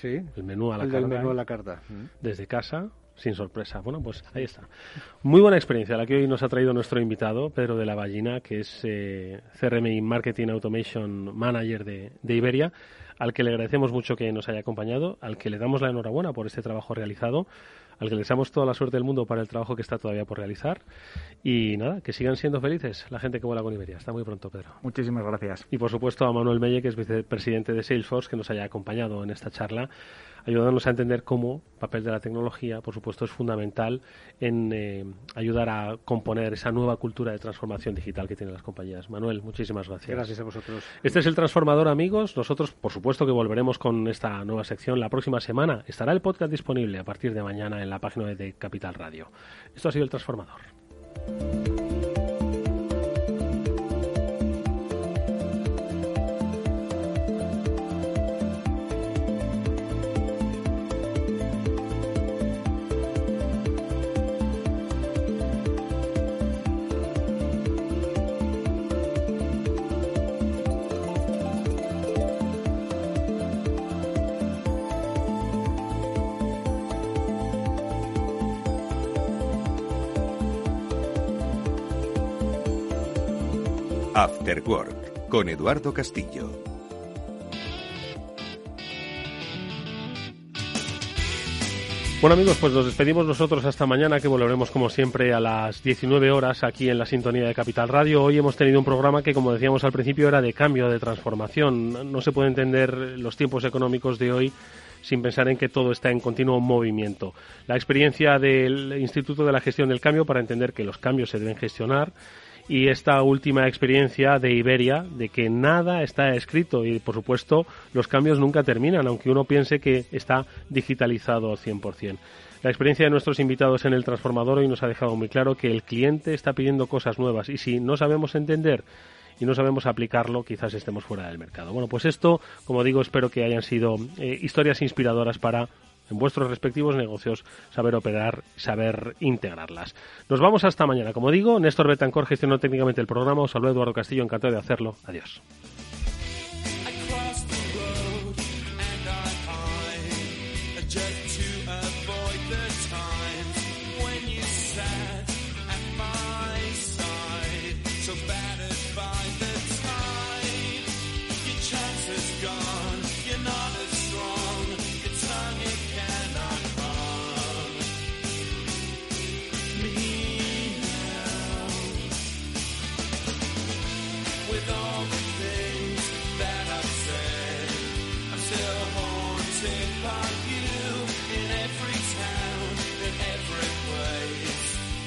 Speaker 13: Sí.
Speaker 10: El menú a la
Speaker 13: carta. menú a la carta.
Speaker 10: Desde casa, sin sorpresa. Bueno, pues ahí está. Muy buena experiencia la que hoy nos ha traído nuestro invitado, Pedro de la Ballina, que es eh, CRM y Marketing Automation Manager de, de, Iberia, al que le agradecemos mucho que nos haya acompañado, al que le damos la enhorabuena por este trabajo realizado al que les damos toda la suerte del mundo para el trabajo que está todavía por realizar. Y nada, que sigan siendo felices la gente que vuela con Iberia. Hasta muy pronto, Pedro.
Speaker 14: Muchísimas gracias.
Speaker 10: Y por supuesto a Manuel Melle, que es vicepresidente de Salesforce, que nos haya acompañado en esta charla ayudándonos a entender cómo el papel de la tecnología, por supuesto, es fundamental en eh, ayudar a componer esa nueva cultura de transformación digital que tienen las compañías. Manuel, muchísimas gracias.
Speaker 13: Gracias a vosotros.
Speaker 10: Este es el Transformador, amigos. Nosotros, por supuesto, que volveremos con esta nueva sección la próxima semana. Estará el podcast disponible a partir de mañana en la página de Capital Radio. Esto ha sido el Transformador.
Speaker 2: After Work con Eduardo Castillo.
Speaker 10: Bueno amigos, pues nos despedimos nosotros hasta mañana que volveremos como siempre a las 19 horas aquí en la sintonía de Capital Radio. Hoy hemos tenido un programa que como decíamos al principio era de cambio, de transformación. No se puede entender los tiempos económicos de hoy sin pensar en que todo está en continuo movimiento. La experiencia del Instituto de la Gestión del Cambio para entender que los cambios se deben gestionar y esta última experiencia de Iberia de que nada está escrito y por supuesto los cambios nunca terminan aunque uno piense que está digitalizado al 100%. La experiencia de nuestros invitados en el transformador hoy nos ha dejado muy claro que el cliente está pidiendo cosas nuevas y si no sabemos entender y no sabemos aplicarlo, quizás estemos fuera del mercado. Bueno, pues esto, como digo, espero que hayan sido eh, historias inspiradoras para en vuestros respectivos negocios, saber operar, saber integrarlas. Nos vamos hasta mañana. Como digo, Néstor Betancor gestionó técnicamente el programa. Os saludo Eduardo Castillo, encantado de hacerlo. Adiós.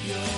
Speaker 15: you.